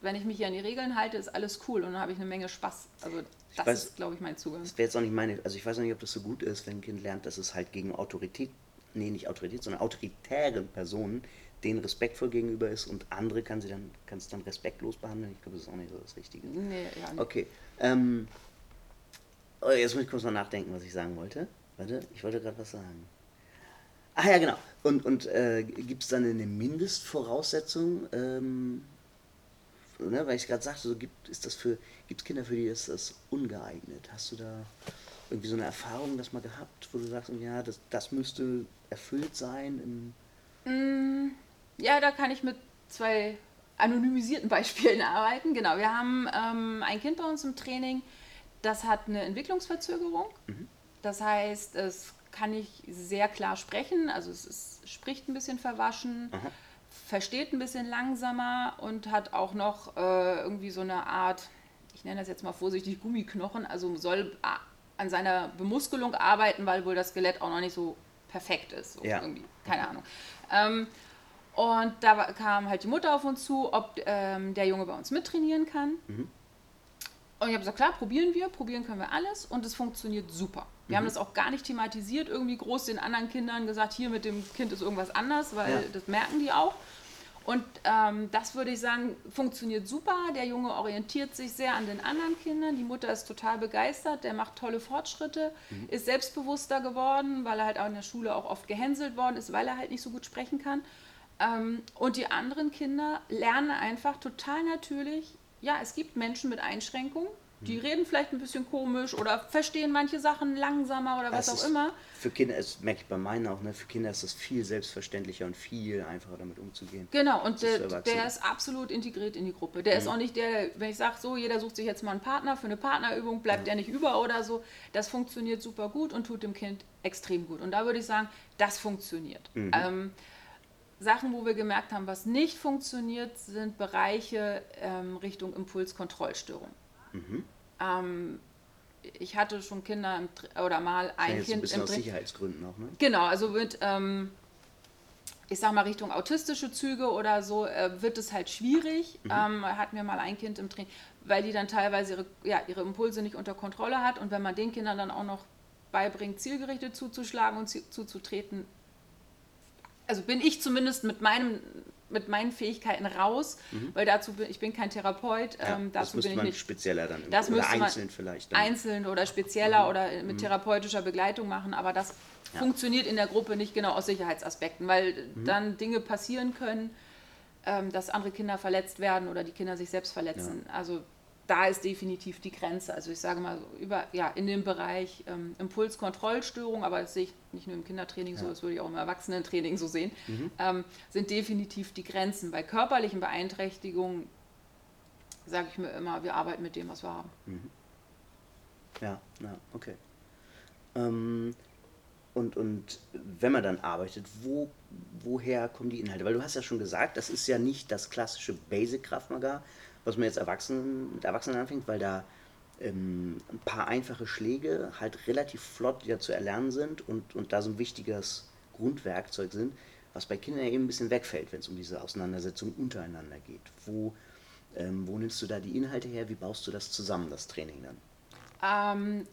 wenn ich mich hier an die Regeln halte, ist alles cool und dann habe ich eine Menge Spaß. Also das weiß- ist, glaube ich, mein Zugang. das wäre jetzt auch nicht meine, also ich weiß auch nicht, ob das so gut ist, wenn ein Kind lernt, dass es halt gegen Autorität, nee, nicht Autorität, sondern autoritären Personen denen respektvoll gegenüber ist und andere kann sie dann, kann es dann respektlos behandeln. Ich glaube, das ist auch nicht so das Richtige. Nee, ja, nee. Okay. Ähm, oh, jetzt muss ich kurz mal nachdenken, was ich sagen wollte. Warte, ich wollte gerade was sagen. Ach ja, genau. Und, und äh, gibt es dann eine Mindestvoraussetzung? Ähm, ne, weil ich gerade sagte, so gibt es Kinder, für die ist das ungeeignet. Hast du da irgendwie so eine Erfahrung das mal gehabt, wo du sagst, ja, das, das müsste erfüllt sein? Im, Ja, da kann ich mit zwei anonymisierten Beispielen (laughs) arbeiten. Genau, wir haben ähm, ein Kind bei uns im Training, das hat eine Entwicklungsverzögerung. Das heißt, es kann nicht sehr klar sprechen, also es ist, spricht ein bisschen verwaschen, versteht ein bisschen langsamer und hat auch noch äh, irgendwie so eine Art, ich nenne das jetzt mal vorsichtig Gummiknochen, also soll a- an seiner Bemuskelung arbeiten, weil wohl das Skelett auch noch nicht so perfekt ist. So Ja. irgendwie, keine Ahnung. Ähm, und da kam halt die Mutter auf uns zu, ob ähm, der Junge bei uns mittrainieren kann. Und ich habe gesagt, klar, probieren wir, probieren können wir alles und es funktioniert super. Wir haben das auch gar nicht thematisiert, irgendwie groß den anderen Kindern gesagt, hier mit dem Kind ist irgendwas anders, weil Ja. das merken die auch. Und ähm, das würde ich sagen, funktioniert super. Der Junge orientiert sich sehr an den anderen Kindern. Die Mutter ist total begeistert. Der macht tolle Fortschritte, ist selbstbewusster geworden, weil er halt auch in der Schule auch oft gehänselt worden ist, weil er halt nicht so gut sprechen kann. Ähm, und die anderen Kinder lernen einfach total natürlich, ja, es gibt Menschen mit Einschränkungen, die reden vielleicht ein bisschen komisch oder verstehen manche Sachen langsamer oder was auch immer. Für Kinder, das merke ich bei meinen auch, ne, für Kinder ist das viel selbstverständlicher und viel einfacher damit umzugehen. Genau, und der, der ist absolut integriert in die Gruppe. Der ist auch nicht der, wenn ich sage, so, jeder sucht sich jetzt mal einen Partner für eine Partnerübung, bleibt der nicht über oder so. Das funktioniert super gut und tut dem Kind extrem gut. Und da würde ich sagen, das funktioniert. Ähm, Sachen, wo wir gemerkt haben, was nicht funktioniert, sind Bereiche ähm, Richtung Impulskontrollstörung. Ähm, ich hatte schon Kinder im, oder mal Ja, ein ein Kind bisschen im aus Sicherheitsgründen auch, ne? Genau, also mit, ähm, ich sag mal, Richtung autistische Züge oder so, äh, wird es halt schwierig. Ähm, hatten wir mal ein Kind im Training, weil die dann teilweise ihre, ja, ihre Impulse nicht unter Kontrolle hat. Und wenn man den Kindern dann auch noch beibringt, zielgerichtet zuzuschlagen und zuzutreten, also bin ich zumindest mit meinem mit meinen Fähigkeiten raus, weil dazu bin ich bin kein Therapeut, Ja, ähm, das dazu müsste bin ich man nicht spezieller dann das oder einzeln vielleicht. Dann. einzeln oder spezieller oder mit therapeutischer Begleitung machen, aber das funktioniert in der Gruppe nicht genau aus Sicherheitsaspekten, weil dann Dinge passieren können, ähm, dass andere Kinder verletzt werden oder die Kinder sich selbst verletzen. Also da ist definitiv die Grenze. Also ich sage mal, über, ja, in dem Bereich ähm, Impulskontrollstörung, aber das sehe ich nicht nur im Kindertraining so, das würde ich auch im Erwachsenentraining so sehen, mhm. ähm, sind definitiv die Grenzen. Bei körperlichen Beeinträchtigungen sage ich mir immer, wir arbeiten mit dem, was wir haben. Mhm. Ja, ja, okay. Ähm, und, und wenn man dann arbeitet, wo, woher kommen die Inhalte? Weil du hast ja schon gesagt, das ist ja nicht das klassische Basic Kraftmagar, was man jetzt Erwachsenen, mit Erwachsenen anfängt, weil da ähm, ein paar einfache Schläge halt relativ flott ja zu erlernen sind und, und da so ein wichtiges Grundwerkzeug sind, was bei Kindern eben ein bisschen wegfällt, wenn es um diese Auseinandersetzung untereinander geht. Wo, ähm, wo nimmst du da die Inhalte her? Wie baust du das zusammen, das Training dann? Ähm,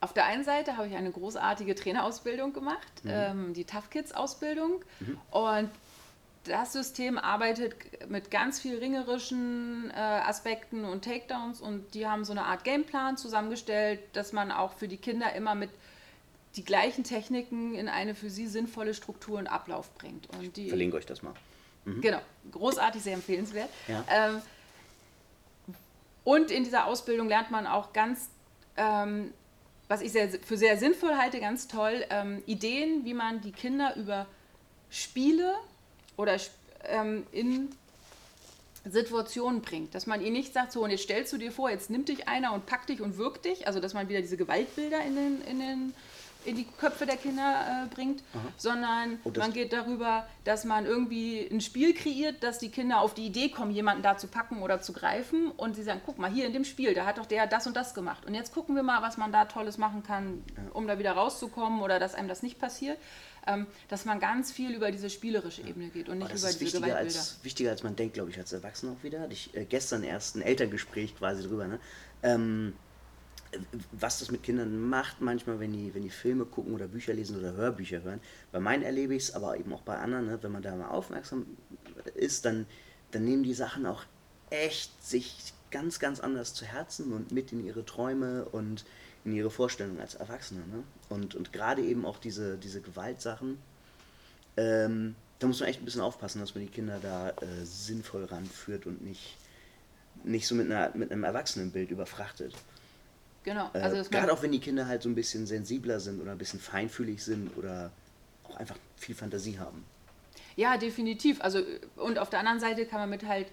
auf der einen Seite habe ich eine großartige Trainerausbildung gemacht, mhm. ähm, die Tough Kids Ausbildung. Mhm. Und das System arbeitet mit ganz viel ringerischen äh, Aspekten und Takedowns und die haben so eine Art Gameplan zusammengestellt, dass man auch für die Kinder immer mit die gleichen Techniken in eine für sie sinnvolle Struktur und Ablauf bringt. Und die, ich verlinke euch das mal. Mhm. Genau, großartig, sehr empfehlenswert. Ja. Ähm, und in dieser Ausbildung lernt man auch ganz ähm, was ich sehr, für sehr sinnvoll halte, ganz toll, ähm, Ideen, wie man die Kinder über Spiele oder ähm, in Situationen bringt. Dass man ihnen nicht sagt, so und jetzt stellst du dir vor, jetzt nimmt dich einer und packt dich und wirkt dich. Also dass man wieder diese Gewaltbilder in den, in den in die Köpfe der Kinder äh, bringt, Aha. sondern oh, man geht darüber, dass man irgendwie ein Spiel kreiert, dass die Kinder auf die Idee kommen, jemanden da zu packen oder zu greifen und sie sagen, guck mal, hier in dem Spiel, da hat doch der das und das gemacht und jetzt gucken wir mal, was man da Tolles machen kann, ja. um da wieder rauszukommen oder dass einem das nicht passiert. Ähm, dass man ganz viel über diese spielerische Ebene geht und nicht über diese wichtiger Gewaltbilder. Als, wichtiger als man denkt, glaube ich, als Erwachsener auch wieder. Hatte ich äh, gestern erst ein Elterngespräch quasi drüber. Ne? Ähm, was das mit Kindern macht, manchmal, wenn die, wenn die Filme gucken oder Bücher lesen oder Hörbücher hören. Bei meinen erlebe ich es, aber eben auch bei anderen, ne, wenn man da mal aufmerksam ist, dann, dann nehmen die Sachen auch echt sich ganz, ganz anders zu Herzen und mit in ihre Träume und in ihre Vorstellungen als Erwachsene. Ne? Und, und gerade eben auch diese, diese Gewaltsachen, ähm, da muss man echt ein bisschen aufpassen, dass man die Kinder da äh, sinnvoll ranführt und nicht, nicht so mit, einer, mit einem Erwachsenenbild überfrachtet. Genau. Äh, also Gerade auch wenn die Kinder halt so ein bisschen sensibler sind oder ein bisschen feinfühlig sind oder auch einfach viel Fantasie haben. Ja, definitiv. Also und auf der anderen Seite kann man mit halt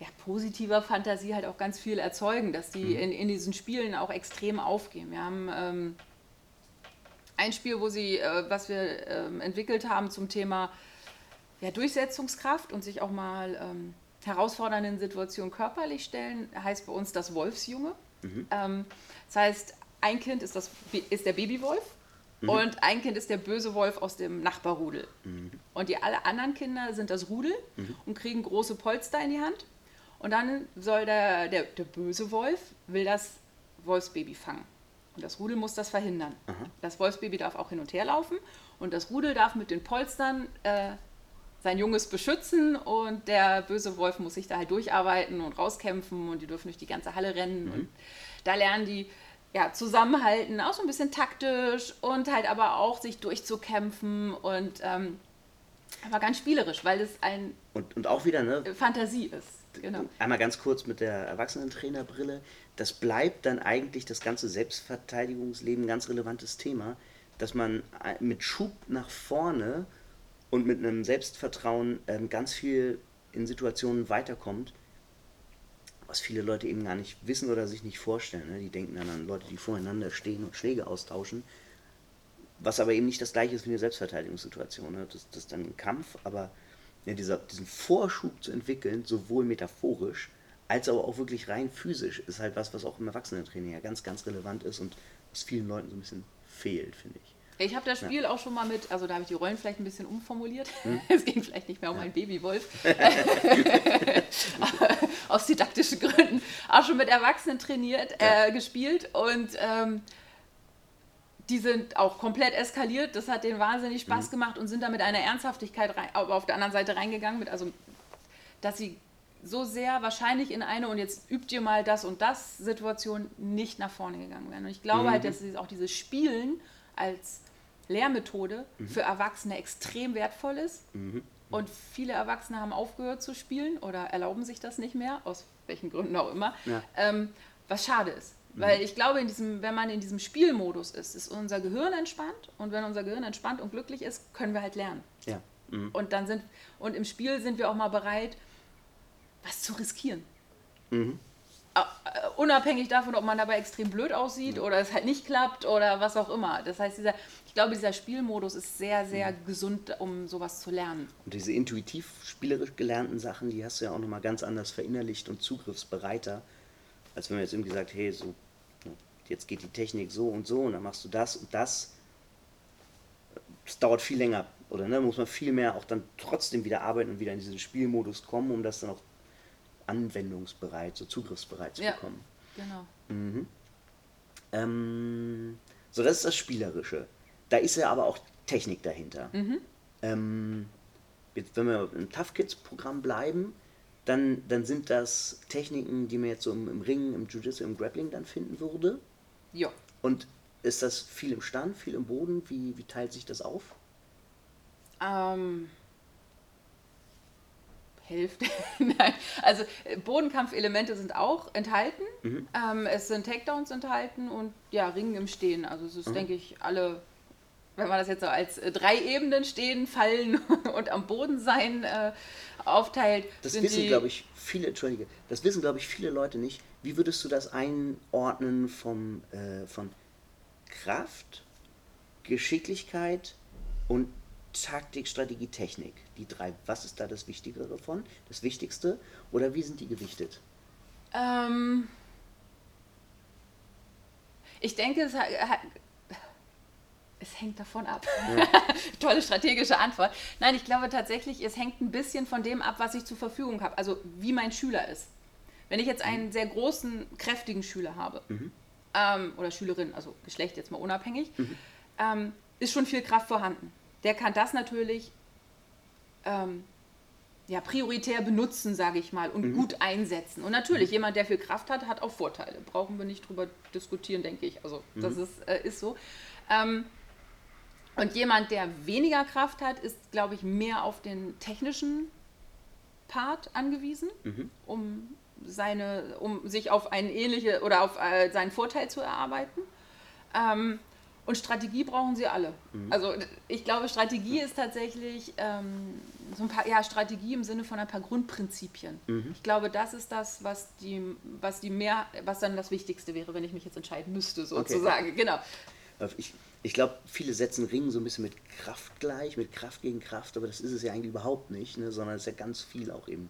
ja, positiver Fantasie halt auch ganz viel erzeugen, dass die mhm. in, in diesen Spielen auch extrem aufgehen. Wir haben ähm, ein Spiel, wo sie, äh, was wir ähm, entwickelt haben zum Thema ja, Durchsetzungskraft und sich auch mal ähm, herausfordernden Situationen körperlich stellen, heißt bei uns das Wolfsjunge. Mhm. Ähm, das heißt, ein Kind ist, das, ist der Babywolf mhm. und ein Kind ist der böse Wolf aus dem Nachbarrudel. Mhm. Und die alle anderen Kinder sind das Rudel mhm. und kriegen große Polster in die Hand. Und dann soll der, der, der böse Wolf, will das Wolfsbaby fangen. Und das Rudel muss das verhindern. Aha. Das Wolfsbaby darf auch hin und her laufen und das Rudel darf mit den Polstern äh, sein Junges beschützen und der böse Wolf muss sich da halt durcharbeiten und rauskämpfen und die dürfen durch die ganze Halle rennen. Mhm. Und da lernen die ja, zusammenhalten, auch so ein bisschen taktisch und halt aber auch sich durchzukämpfen und ähm, aber ganz spielerisch, weil es ein und, und auch wieder ne Fantasie ist. Genau. Einmal ganz kurz mit der Erwachsenentrainerbrille. Das bleibt dann eigentlich das ganze Selbstverteidigungsleben ein ganz relevantes Thema, dass man mit Schub nach vorne und mit einem Selbstvertrauen ähm, ganz viel in Situationen weiterkommt, was viele Leute eben gar nicht wissen oder sich nicht vorstellen. Ne? Die denken dann an Leute, die voreinander stehen und Schläge austauschen, was aber eben nicht das gleiche ist wie eine Selbstverteidigungssituation. Ne? Das, das ist dann ein Kampf, aber ja, dieser, diesen Vorschub zu entwickeln, sowohl metaphorisch als aber auch wirklich rein physisch, ist halt was, was auch im Erwachsenentraining ja ganz, ganz relevant ist und was vielen Leuten so ein bisschen fehlt, finde ich. Ich habe das Spiel ja. auch schon mal mit, also da habe ich die Rollen vielleicht ein bisschen umformuliert. Hm? (laughs) Es ging vielleicht nicht mehr um ja. einen Babywolf. (laughs) Aus didaktischen Gründen. Auch schon mit Erwachsenen trainiert, ja. äh, gespielt und ähm, die sind auch komplett eskaliert. Das hat denen wahnsinnig Spaß mhm. gemacht und sind da mit einer Ernsthaftigkeit rein, aber auf der anderen Seite reingegangen, mit, also dass sie so sehr wahrscheinlich in eine und jetzt übt ihr mal das und das Situation nicht nach vorne gegangen wären. Und ich glaube mhm. halt, dass auch dieses Spielen als Lehrmethode mhm. für Erwachsene extrem wertvoll ist. Mhm. Und viele Erwachsene haben aufgehört zu spielen oder erlauben sich das nicht mehr, aus welchen Gründen auch immer. Ja. Ähm, was schade ist. Weil ich glaube, in diesem, wenn man in diesem Spielmodus ist, ist unser Gehirn entspannt. Und wenn unser Gehirn entspannt und glücklich ist, können wir halt lernen. Ja. Mhm. Und dann sind, und im Spiel sind wir auch mal bereit, was zu riskieren. Mhm. Äh, Unabhängig davon, ob man dabei extrem blöd aussieht oder es halt nicht klappt oder was auch immer. Das heißt, dieser, ich glaube, dieser Spielmodus ist sehr, sehr gesund, um sowas zu lernen. Und diese intuitiv spielerisch gelernten Sachen, die hast du ja auch nochmal ganz anders verinnerlicht und zugriffsbereiter, als wenn man jetzt irgendwie sagt, hey, so, jetzt geht die Technik so und so und dann machst du das und das. Das dauert viel länger, oder ne, muss man viel mehr auch dann trotzdem wieder arbeiten und wieder in diesen Spielmodus kommen, um das dann auch anwendungsbereit, so zugriffsbereit zu Ja. bekommen. Genau. Ähm, so, das ist das Spielerische. Da ist ja aber auch Technik dahinter. Ähm, jetzt, wenn wir im Tough Kids Programm bleiben, dann, dann sind das Techniken, die man jetzt so im, im Ring, im Jiu-Jitsu, im Grappling dann finden würde. Ja. Und ist das viel im Stand, viel im Boden? Wie, wie teilt sich das auf? Ähm, Hälfte. (laughs) Nein. Also äh, Bodenkampfelemente sind auch enthalten. Ähm, es sind Takedowns enthalten und ja, Ringen im Stehen. Also es ist, denke ich, alle, wenn man das jetzt so als äh, drei Ebenen stehen, fallen (laughs) und am Boden sein äh, aufteilt. Das wissen, glaube ich, viele, Entschuldige, das wissen, glaube ich, viele Leute nicht. Wie würdest du das einordnen vom, äh, von Kraft, Geschicklichkeit und Taktik, Strategie, Technik? Die drei. Was ist da das Wichtigere von? Das Wichtigste? Oder wie sind die gewichtet? Ähm, ich denke, es, es hängt davon ab. (laughs) Tolle strategische Antwort. Nein, ich glaube tatsächlich, es hängt ein bisschen von dem ab, was ich zur Verfügung habe. Also wie mein Schüler ist. Wenn ich jetzt einen sehr großen, kräftigen Schüler habe, ähm, oder Schülerin, also Geschlecht jetzt mal unabhängig, ähm, ist schon viel Kraft vorhanden. Der kann das natürlich ähm, ja, prioritär benutzen, sage ich mal, und gut einsetzen. Und natürlich, jemand, der viel Kraft hat, hat auch Vorteile. Brauchen wir nicht drüber diskutieren, denke ich. Also das ist, äh, ist so. Ähm, und jemand, der weniger Kraft hat, ist, glaube ich, mehr auf den technischen Part angewiesen, um seine, um sich auf einen ähnliche oder auf äh, seinen Vorteil zu erarbeiten. Ähm, und Strategie brauchen sie alle. Also ich glaube, Strategie ist tatsächlich ähm, so ein paar, ja, Strategie im Sinne von ein paar Grundprinzipien. Ich glaube, das ist das, was die, was die mehr, was dann das Wichtigste wäre, wenn ich mich jetzt entscheiden müsste, sozusagen. Genau. Ich, ich glaube, viele setzen Ringen so ein bisschen mit Kraft gleich, mit Kraft gegen Kraft, aber das ist es ja eigentlich überhaupt nicht, ne? sondern es ist ja ganz viel auch eben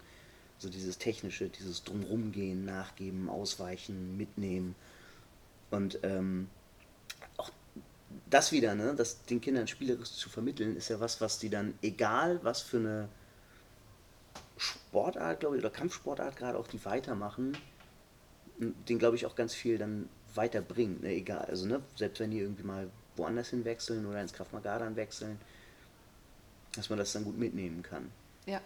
so dieses Technische, dieses Drumrumgehen, Nachgeben, Ausweichen, Mitnehmen. Und ähm, das wieder, ne, das den Kindern spielerisch zu vermitteln, ist ja was, was die dann, egal was für eine Sportart, glaube ich, oder Kampfsportart gerade auch die weitermachen, den glaube ich auch ganz viel dann weiterbringt, ne, egal, also ne, selbst wenn die irgendwie mal woanders hin wechseln oder ins Krav Maga dann wechseln, dass man das dann gut mitnehmen kann. Ja.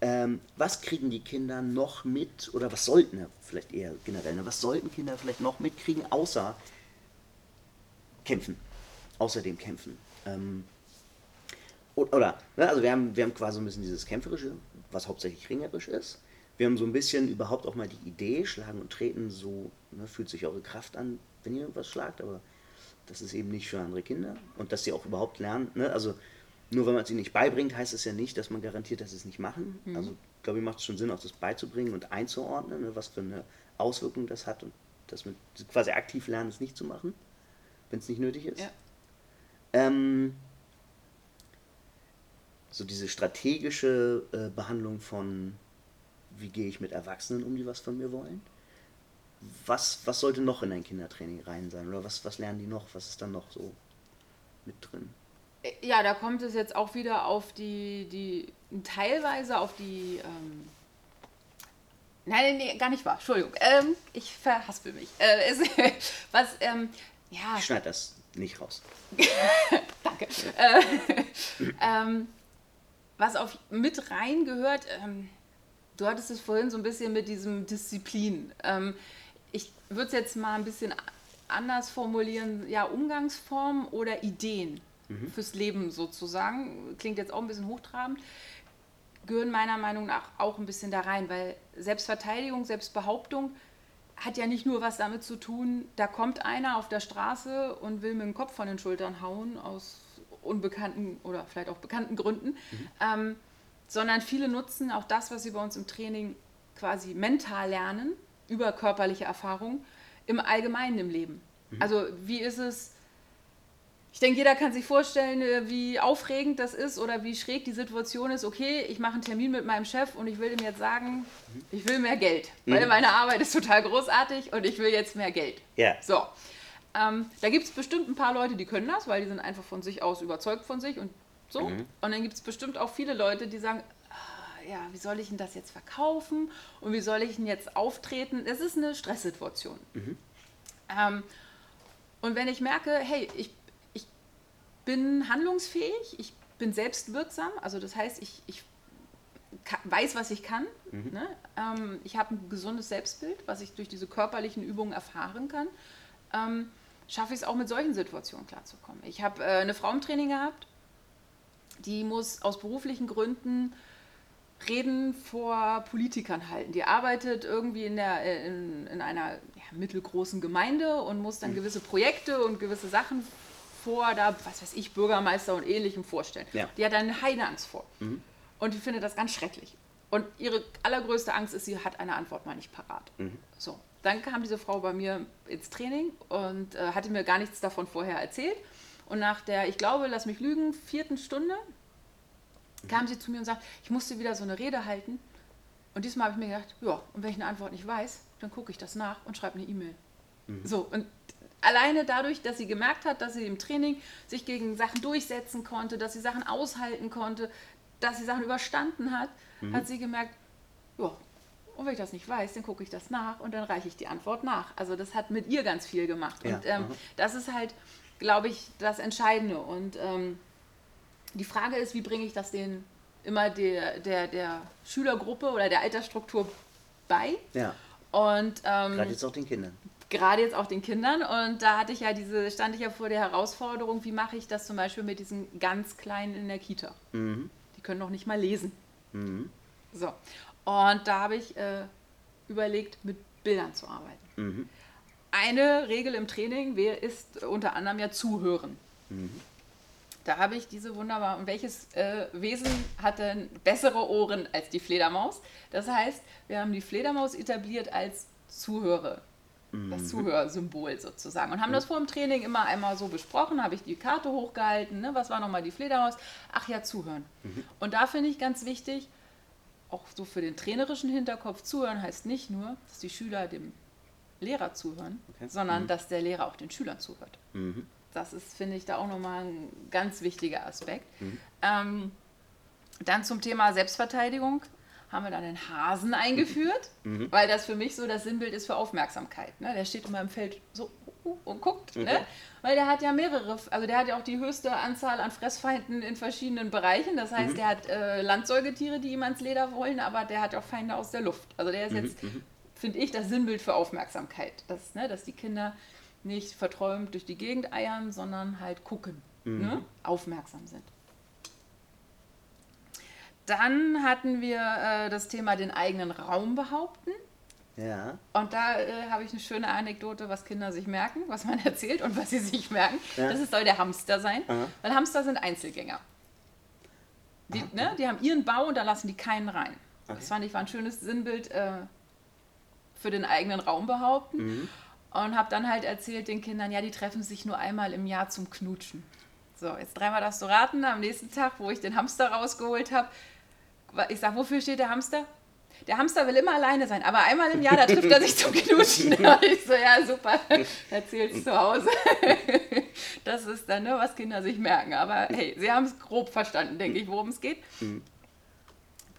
Ähm, was kriegen die Kinder noch mit, oder was sollten, ja, vielleicht eher generell, ne, was sollten Kinder vielleicht noch mitkriegen, außer kämpfen, außerdem kämpfen? Ähm, oder, ne, also wir haben, wir haben quasi so ein bisschen dieses Kämpferische, was hauptsächlich ringerisch ist. Wir haben so ein bisschen überhaupt auch mal die Idee, schlagen und treten, so ne, fühlt sich eure Kraft an, wenn ihr irgendwas schlagt, aber das ist eben nicht für andere Kinder und dass sie auch überhaupt lernen. Ne? Also nur wenn man es ihnen nicht beibringt, heißt es ja nicht, dass man garantiert, dass sie es nicht machen. Also glaube ich, macht es schon Sinn, auch das beizubringen und einzuordnen, ne, was für eine Auswirkung das hat und dass man quasi aktiv lernen, es nicht zu machen, wenn es nicht nötig ist. Ja. Ähm, so diese strategische äh, Behandlung von, wie gehe ich mit Erwachsenen um, die was von mir wollen. Was, was sollte noch in ein Kindertraining rein sein? Oder was, was lernen die noch? Was ist dann noch so mit drin? Ja, da kommt es jetzt auch wieder auf die, die teilweise auf die, ähm, nein, nee, gar nicht wahr, Entschuldigung, ähm, ich verhaspel mich. Äh, es, (laughs) was, ähm, ja, Ich schneide das nicht raus. (laughs) danke. Äh, (laughs) ähm, was auf mit rein gehört, ähm, du hattest es vorhin so ein bisschen mit diesem Disziplin. Ähm, ich würde es jetzt mal ein bisschen anders formulieren, ja, Umgangsformen oder Ideen. mhm. fürs Leben sozusagen, klingt jetzt auch ein bisschen hochtrabend, gehören meiner Meinung nach auch ein bisschen da rein, weil Selbstverteidigung, Selbstbehauptung hat ja nicht nur was damit zu tun, da kommt einer auf der Straße und will mit dem Kopf von den Schultern hauen aus unbekannten oder vielleicht auch bekannten Gründen, mhm. ähm, sondern viele nutzen auch das, was sie bei uns im Training quasi mental lernen, über körperliche Erfahrung, im Allgemeinen im Leben. Mhm. Also wie ist es, ich denke, jeder kann sich vorstellen, äh, wie aufregend das ist oder wie schräg die Situation ist. Okay, ich mache einen Termin mit meinem Chef und ich will ihm jetzt sagen, ich will mehr Geld, weil mhm. meine Arbeit ist total großartig und ich will jetzt mehr Geld. Ja. So. Ähm, da gibt es bestimmt ein paar Leute, die können das, weil die sind einfach von sich aus überzeugt von sich und so. Mhm. Und dann gibt es bestimmt auch viele Leute, die sagen, ah, ja, wie soll ich denn das jetzt verkaufen und wie soll ich denn jetzt auftreten? Es ist eine Stresssituation. Mhm. Ähm, und wenn ich merke, hey, ich, ich bin handlungsfähig, ich bin selbstwirksam, also das heißt, ich, ich weiß, was ich kann. Mhm. Ne? Ähm, ich habe ein gesundes Selbstbild, was ich durch diese körperlichen Übungen erfahren kann. Ähm, schaffe ich es auch mit solchen Situationen klarzukommen. Ich habe äh, eine Frau im Training gehabt, die muss aus beruflichen Gründen Reden vor Politikern halten. Die arbeitet irgendwie in, der, äh, in, in einer ja, mittelgroßen Gemeinde und muss dann mhm. gewisse Projekte und gewisse Sachen vor, da, was weiß ich, Bürgermeister und ähnlichem vorstellen. Ja. Die hat dann Heideangst vor. Mhm. Und die findet das ganz schrecklich. Und ihre allergrößte Angst ist, sie hat eine Antwort mal nicht parat. Mhm. So, dann kam diese Frau bei mir ins Training und äh, hatte mir gar nichts davon vorher erzählt. Und nach der, ich glaube, lass mich lügen, vierten Stunde kam sie zu mir und sagte, ich musste wieder so eine Rede halten. Und diesmal habe ich mir gedacht, ja, und wenn ich eine Antwort nicht weiß, dann gucke ich das nach und schreibe eine E-Mail. Mhm. So, und alleine dadurch, dass sie gemerkt hat, dass sie im Training sich gegen Sachen durchsetzen konnte, dass sie Sachen aushalten konnte, dass sie Sachen überstanden hat, mhm. hat sie gemerkt, ja, und wenn ich das nicht weiß, dann gucke ich das nach und dann reiche ich die Antwort nach. Also das hat mit ihr ganz viel gemacht. Ja. Und ähm, mhm. das ist halt, glaube ich, das Entscheidende. Und ähm, die Frage ist, wie bringe ich das den immer der, der, der Schülergruppe oder der Altersstruktur bei? Ja. Und ähm, gerade jetzt auch den Kindern. Gerade jetzt auch den Kindern. Und da hatte ich ja diese, stand ich ja vor der Herausforderung, wie mache ich das zum Beispiel mit diesen ganz Kleinen in der Kita? Mhm. Die können noch nicht mal lesen. Mhm. So. Und da habe ich äh, überlegt, mit Bildern zu arbeiten. Mhm. Eine Regel im Training wer ist unter anderem ja zuhören. Mhm. Da habe ich diese wunderbare. Und welches äh, Wesen hat denn bessere Ohren als die Fledermaus? Das heißt, wir haben die Fledermaus etabliert als Zuhörer. Mhm. Das Zuhörsymbol sozusagen. Und haben mhm. das vor dem Training immer einmal so besprochen, habe ich die Karte hochgehalten, ne? was war nochmal die Fledermaus? Ach ja, zuhören. Mhm. Und da finde ich ganz wichtig, auch so für den trainerischen Hinterkopf, zuhören heißt nicht nur, dass die Schüler dem Lehrer zuhören, okay. sondern mhm. dass der Lehrer auch den Schülern zuhört. Mhm das ist, finde ich, da auch nochmal ein ganz wichtiger Aspekt. Mhm. Ähm, dann zum Thema Selbstverteidigung haben wir dann den Hasen eingeführt, (laughs) mhm. weil das für mich so das Sinnbild ist für Aufmerksamkeit. Ne? Der steht immer im Feld so uh, uh, und guckt, ne? okay. ne? weil der hat ja mehrere, also der hat ja auch die höchste Anzahl an Fressfeinden in verschiedenen Bereichen. Das heißt, mhm. der hat äh, Landsäugetiere, die ihm ans Leder wollen, aber der hat auch Feinde aus der Luft. Also der ist mhm. jetzt, mhm. finde ich, das Sinnbild für Aufmerksamkeit, dass, ne, dass die Kinder nicht verträumt durch die Gegend eiern, sondern halt gucken, mhm. ne? aufmerksam sind. Dann hatten wir äh, das Thema den eigenen Raum behaupten. Ja. Und da äh, habe ich eine schöne Anekdote, was Kinder sich merken, was man (laughs) erzählt und was sie sich merken. Ja. Das soll der Hamster sein, Aha. weil Hamster sind Einzelgänger. Die, ne, die haben ihren Bau und da lassen die keinen rein. Okay. Das fand ich war ein schönes Sinnbild äh, für den eigenen Raum behaupten. Mhm. Und habe dann halt erzählt den Kindern, ja, die treffen sich nur einmal im Jahr zum Knutschen. So, jetzt dreimal darfst du raten, am nächsten Tag, wo ich den Hamster rausgeholt habe, ich sage, wofür steht der Hamster? Der Hamster will immer alleine sein, aber einmal im Jahr, da trifft er sich zum Knutschen. (laughs) (laughs) ich so, ja, super, erzähl's zu Hause. (laughs) das ist dann, ne, was Kinder sich merken. Aber hey, sie haben es grob verstanden, denke ich, worum es geht. Mhm.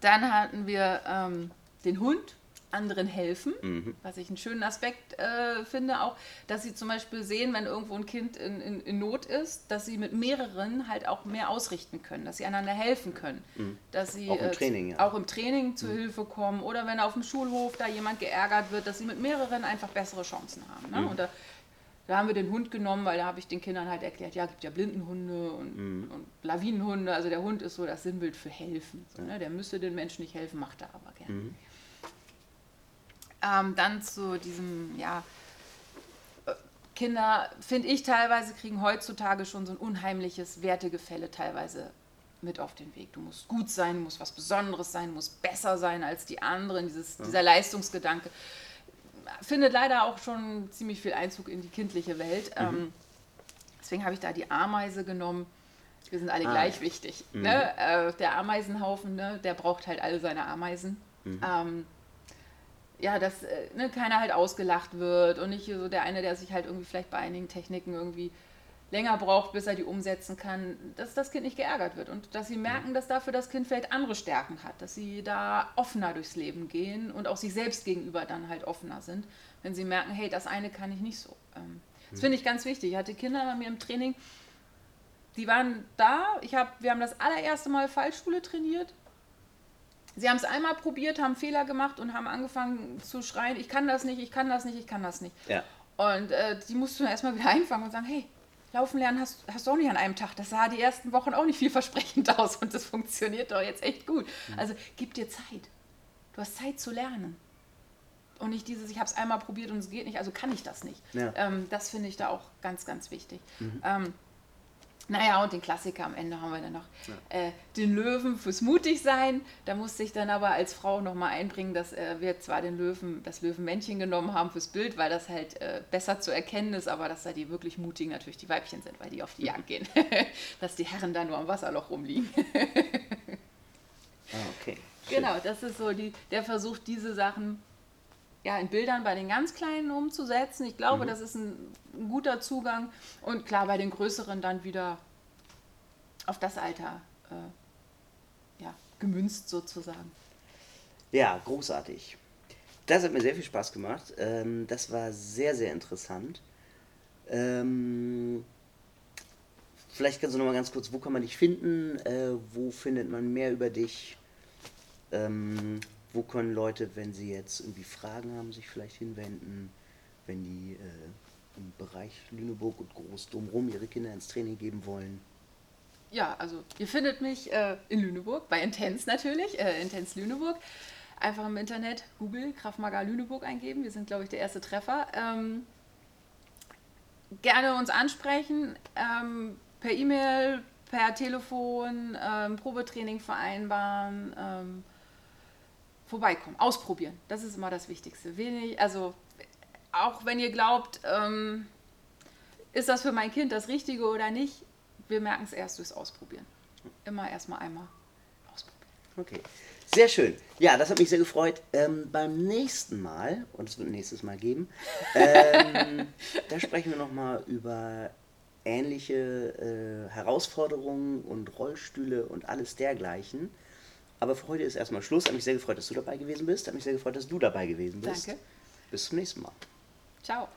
Dann hatten wir ähm, den Hund anderen helfen, mhm. was ich einen schönen Aspekt äh, finde, auch, dass sie zum Beispiel sehen, wenn irgendwo ein Kind in, in, in, Not ist, dass sie mit mehreren halt auch mehr ausrichten können, dass sie einander helfen können, mhm. dass sie auch im Training, äh, ja. auch im Training zur mhm. Hilfe kommen oder wenn auf dem Schulhof da jemand geärgert wird, dass sie mit mehreren einfach bessere Chancen haben. Ne? Mhm. Und da Da haben wir den Hund genommen, weil da habe ich den Kindern halt erklärt, ja, gibt ja Blindenhunde und, mhm. und Lawinenhunde. Also der Hund ist so das Sinnbild für helfen. So, ne? Der müsste den Menschen nicht helfen, macht er aber gerne. Ähm, dann zu diesem, ja, äh, Kinder, finde ich teilweise, kriegen heutzutage schon so ein unheimliches Wertegefälle teilweise mit auf den Weg. Du musst gut sein, du musst was Besonderes sein, du musst besser sein als die anderen, dieses, ja. dieser Leistungsgedanke. Findet leider auch schon ziemlich viel Einzug in die kindliche Welt. Mhm. Ähm, deswegen habe ich da die Ameise genommen. Wir sind alle ah. gleich wichtig. Mhm. Ne? Äh, der Ameisenhaufen, ne? der braucht halt alle seine Ameisen. Mhm. Ähm, ja, dass äh, ne, keiner halt ausgelacht wird und nicht so der eine, der sich halt irgendwie vielleicht bei einigen Techniken irgendwie länger braucht, bis er die umsetzen kann, dass das Kind nicht geärgert wird und dass sie merken, dass dafür das Kind vielleicht andere Stärken hat, dass sie da offener durchs Leben gehen und auch sich selbst gegenüber dann halt offener sind, wenn sie merken, hey, das eine kann ich nicht so. Ähm, das finde ich ganz wichtig. Ich hatte Kinder bei mir im Training, die waren da, ich hab, wir haben das allererste Mal Fallschule trainiert. Sie haben es einmal probiert, haben Fehler gemacht und haben angefangen zu schreien, ich kann das nicht, ich kann das nicht, ich kann das nicht. Ja. Und äh, die musst du erstmal wieder (laughs) einfangen und sagen, hey, Laufen lernen hast, hast du auch nicht an einem Tag. Das sah die ersten Wochen auch nicht vielversprechend (laughs) aus und das funktioniert doch jetzt echt gut. Mhm. Also gib dir Zeit. Du hast Zeit zu lernen. Und nicht dieses, ich habe es einmal probiert und es geht nicht, also kann ich das nicht. Ja. Ähm, das finde ich da auch ganz, ganz wichtig. Mhm. Ähm, naja, und den Klassiker am Ende haben wir dann noch. Ja. Äh, den Löwen fürs Mutigsein. Da musste ich dann aber als Frau nochmal einbringen, dass äh, wir zwar den Löwen, das Löwenmännchen genommen haben fürs Bild, weil das halt äh, besser zu erkennen ist, aber dass da die wirklich mutigen natürlich die Weibchen sind, weil die auf die Jagd gehen. (laughs) dass die Herren da nur am Wasserloch rumliegen. (laughs) ah, okay. Schön. Genau, das ist so die, der Versuch, diese Sachen ja, in Bildern bei den ganz Kleinen umzusetzen. Ich glaube, mhm. das ist ein, ein, guter Zugang. Und klar, bei den Größeren dann wieder auf das Alter äh, ja, gemünzt sozusagen. Ja, großartig. Das hat mir sehr viel Spaß gemacht. Ähm, das war sehr, sehr interessant. Ähm, vielleicht kannst du noch mal ganz kurz, wo kann man dich finden? Äh, wo findet man mehr über dich? Ähm, wo können Leute, wenn sie jetzt irgendwie Fragen haben, sich vielleicht hinwenden, wenn die äh, im Bereich Lüneburg und Groß drumherum ihre Kinder ins Training geben wollen? Ja, also ihr findet mich äh, in Lüneburg, bei Intense natürlich, äh, Intense Lüneburg. Einfach im Internet Google Kraftmagar Lüneburg eingeben. Wir sind, glaube ich, der erste Treffer. Ähm, gerne uns ansprechen, ähm, per E-Mail, per Telefon, ähm, Probetraining vereinbaren. Vorbeikommen, ausprobieren. Das ist immer das Wichtigste. Wenig, also auch wenn ihr glaubt, ähm, ist das für mein Kind das Richtige oder nicht, wir merken es erst durchs Ausprobieren. Immer erstmal einmal ausprobieren. Okay. Sehr schön. Ja, das hat mich sehr gefreut. Ähm, beim nächsten Mal, und es wird ein nächstes Mal geben, ähm, (laughs) da sprechen wir nochmal über ähnliche äh, Herausforderungen und Rollstühle und alles dergleichen. Aber für heute ist erstmal Schluss. Hat mich sehr gefreut, dass du dabei gewesen bist. Hat mich sehr gefreut, dass du dabei gewesen bist. Danke. Bis zum nächsten Mal. Ciao.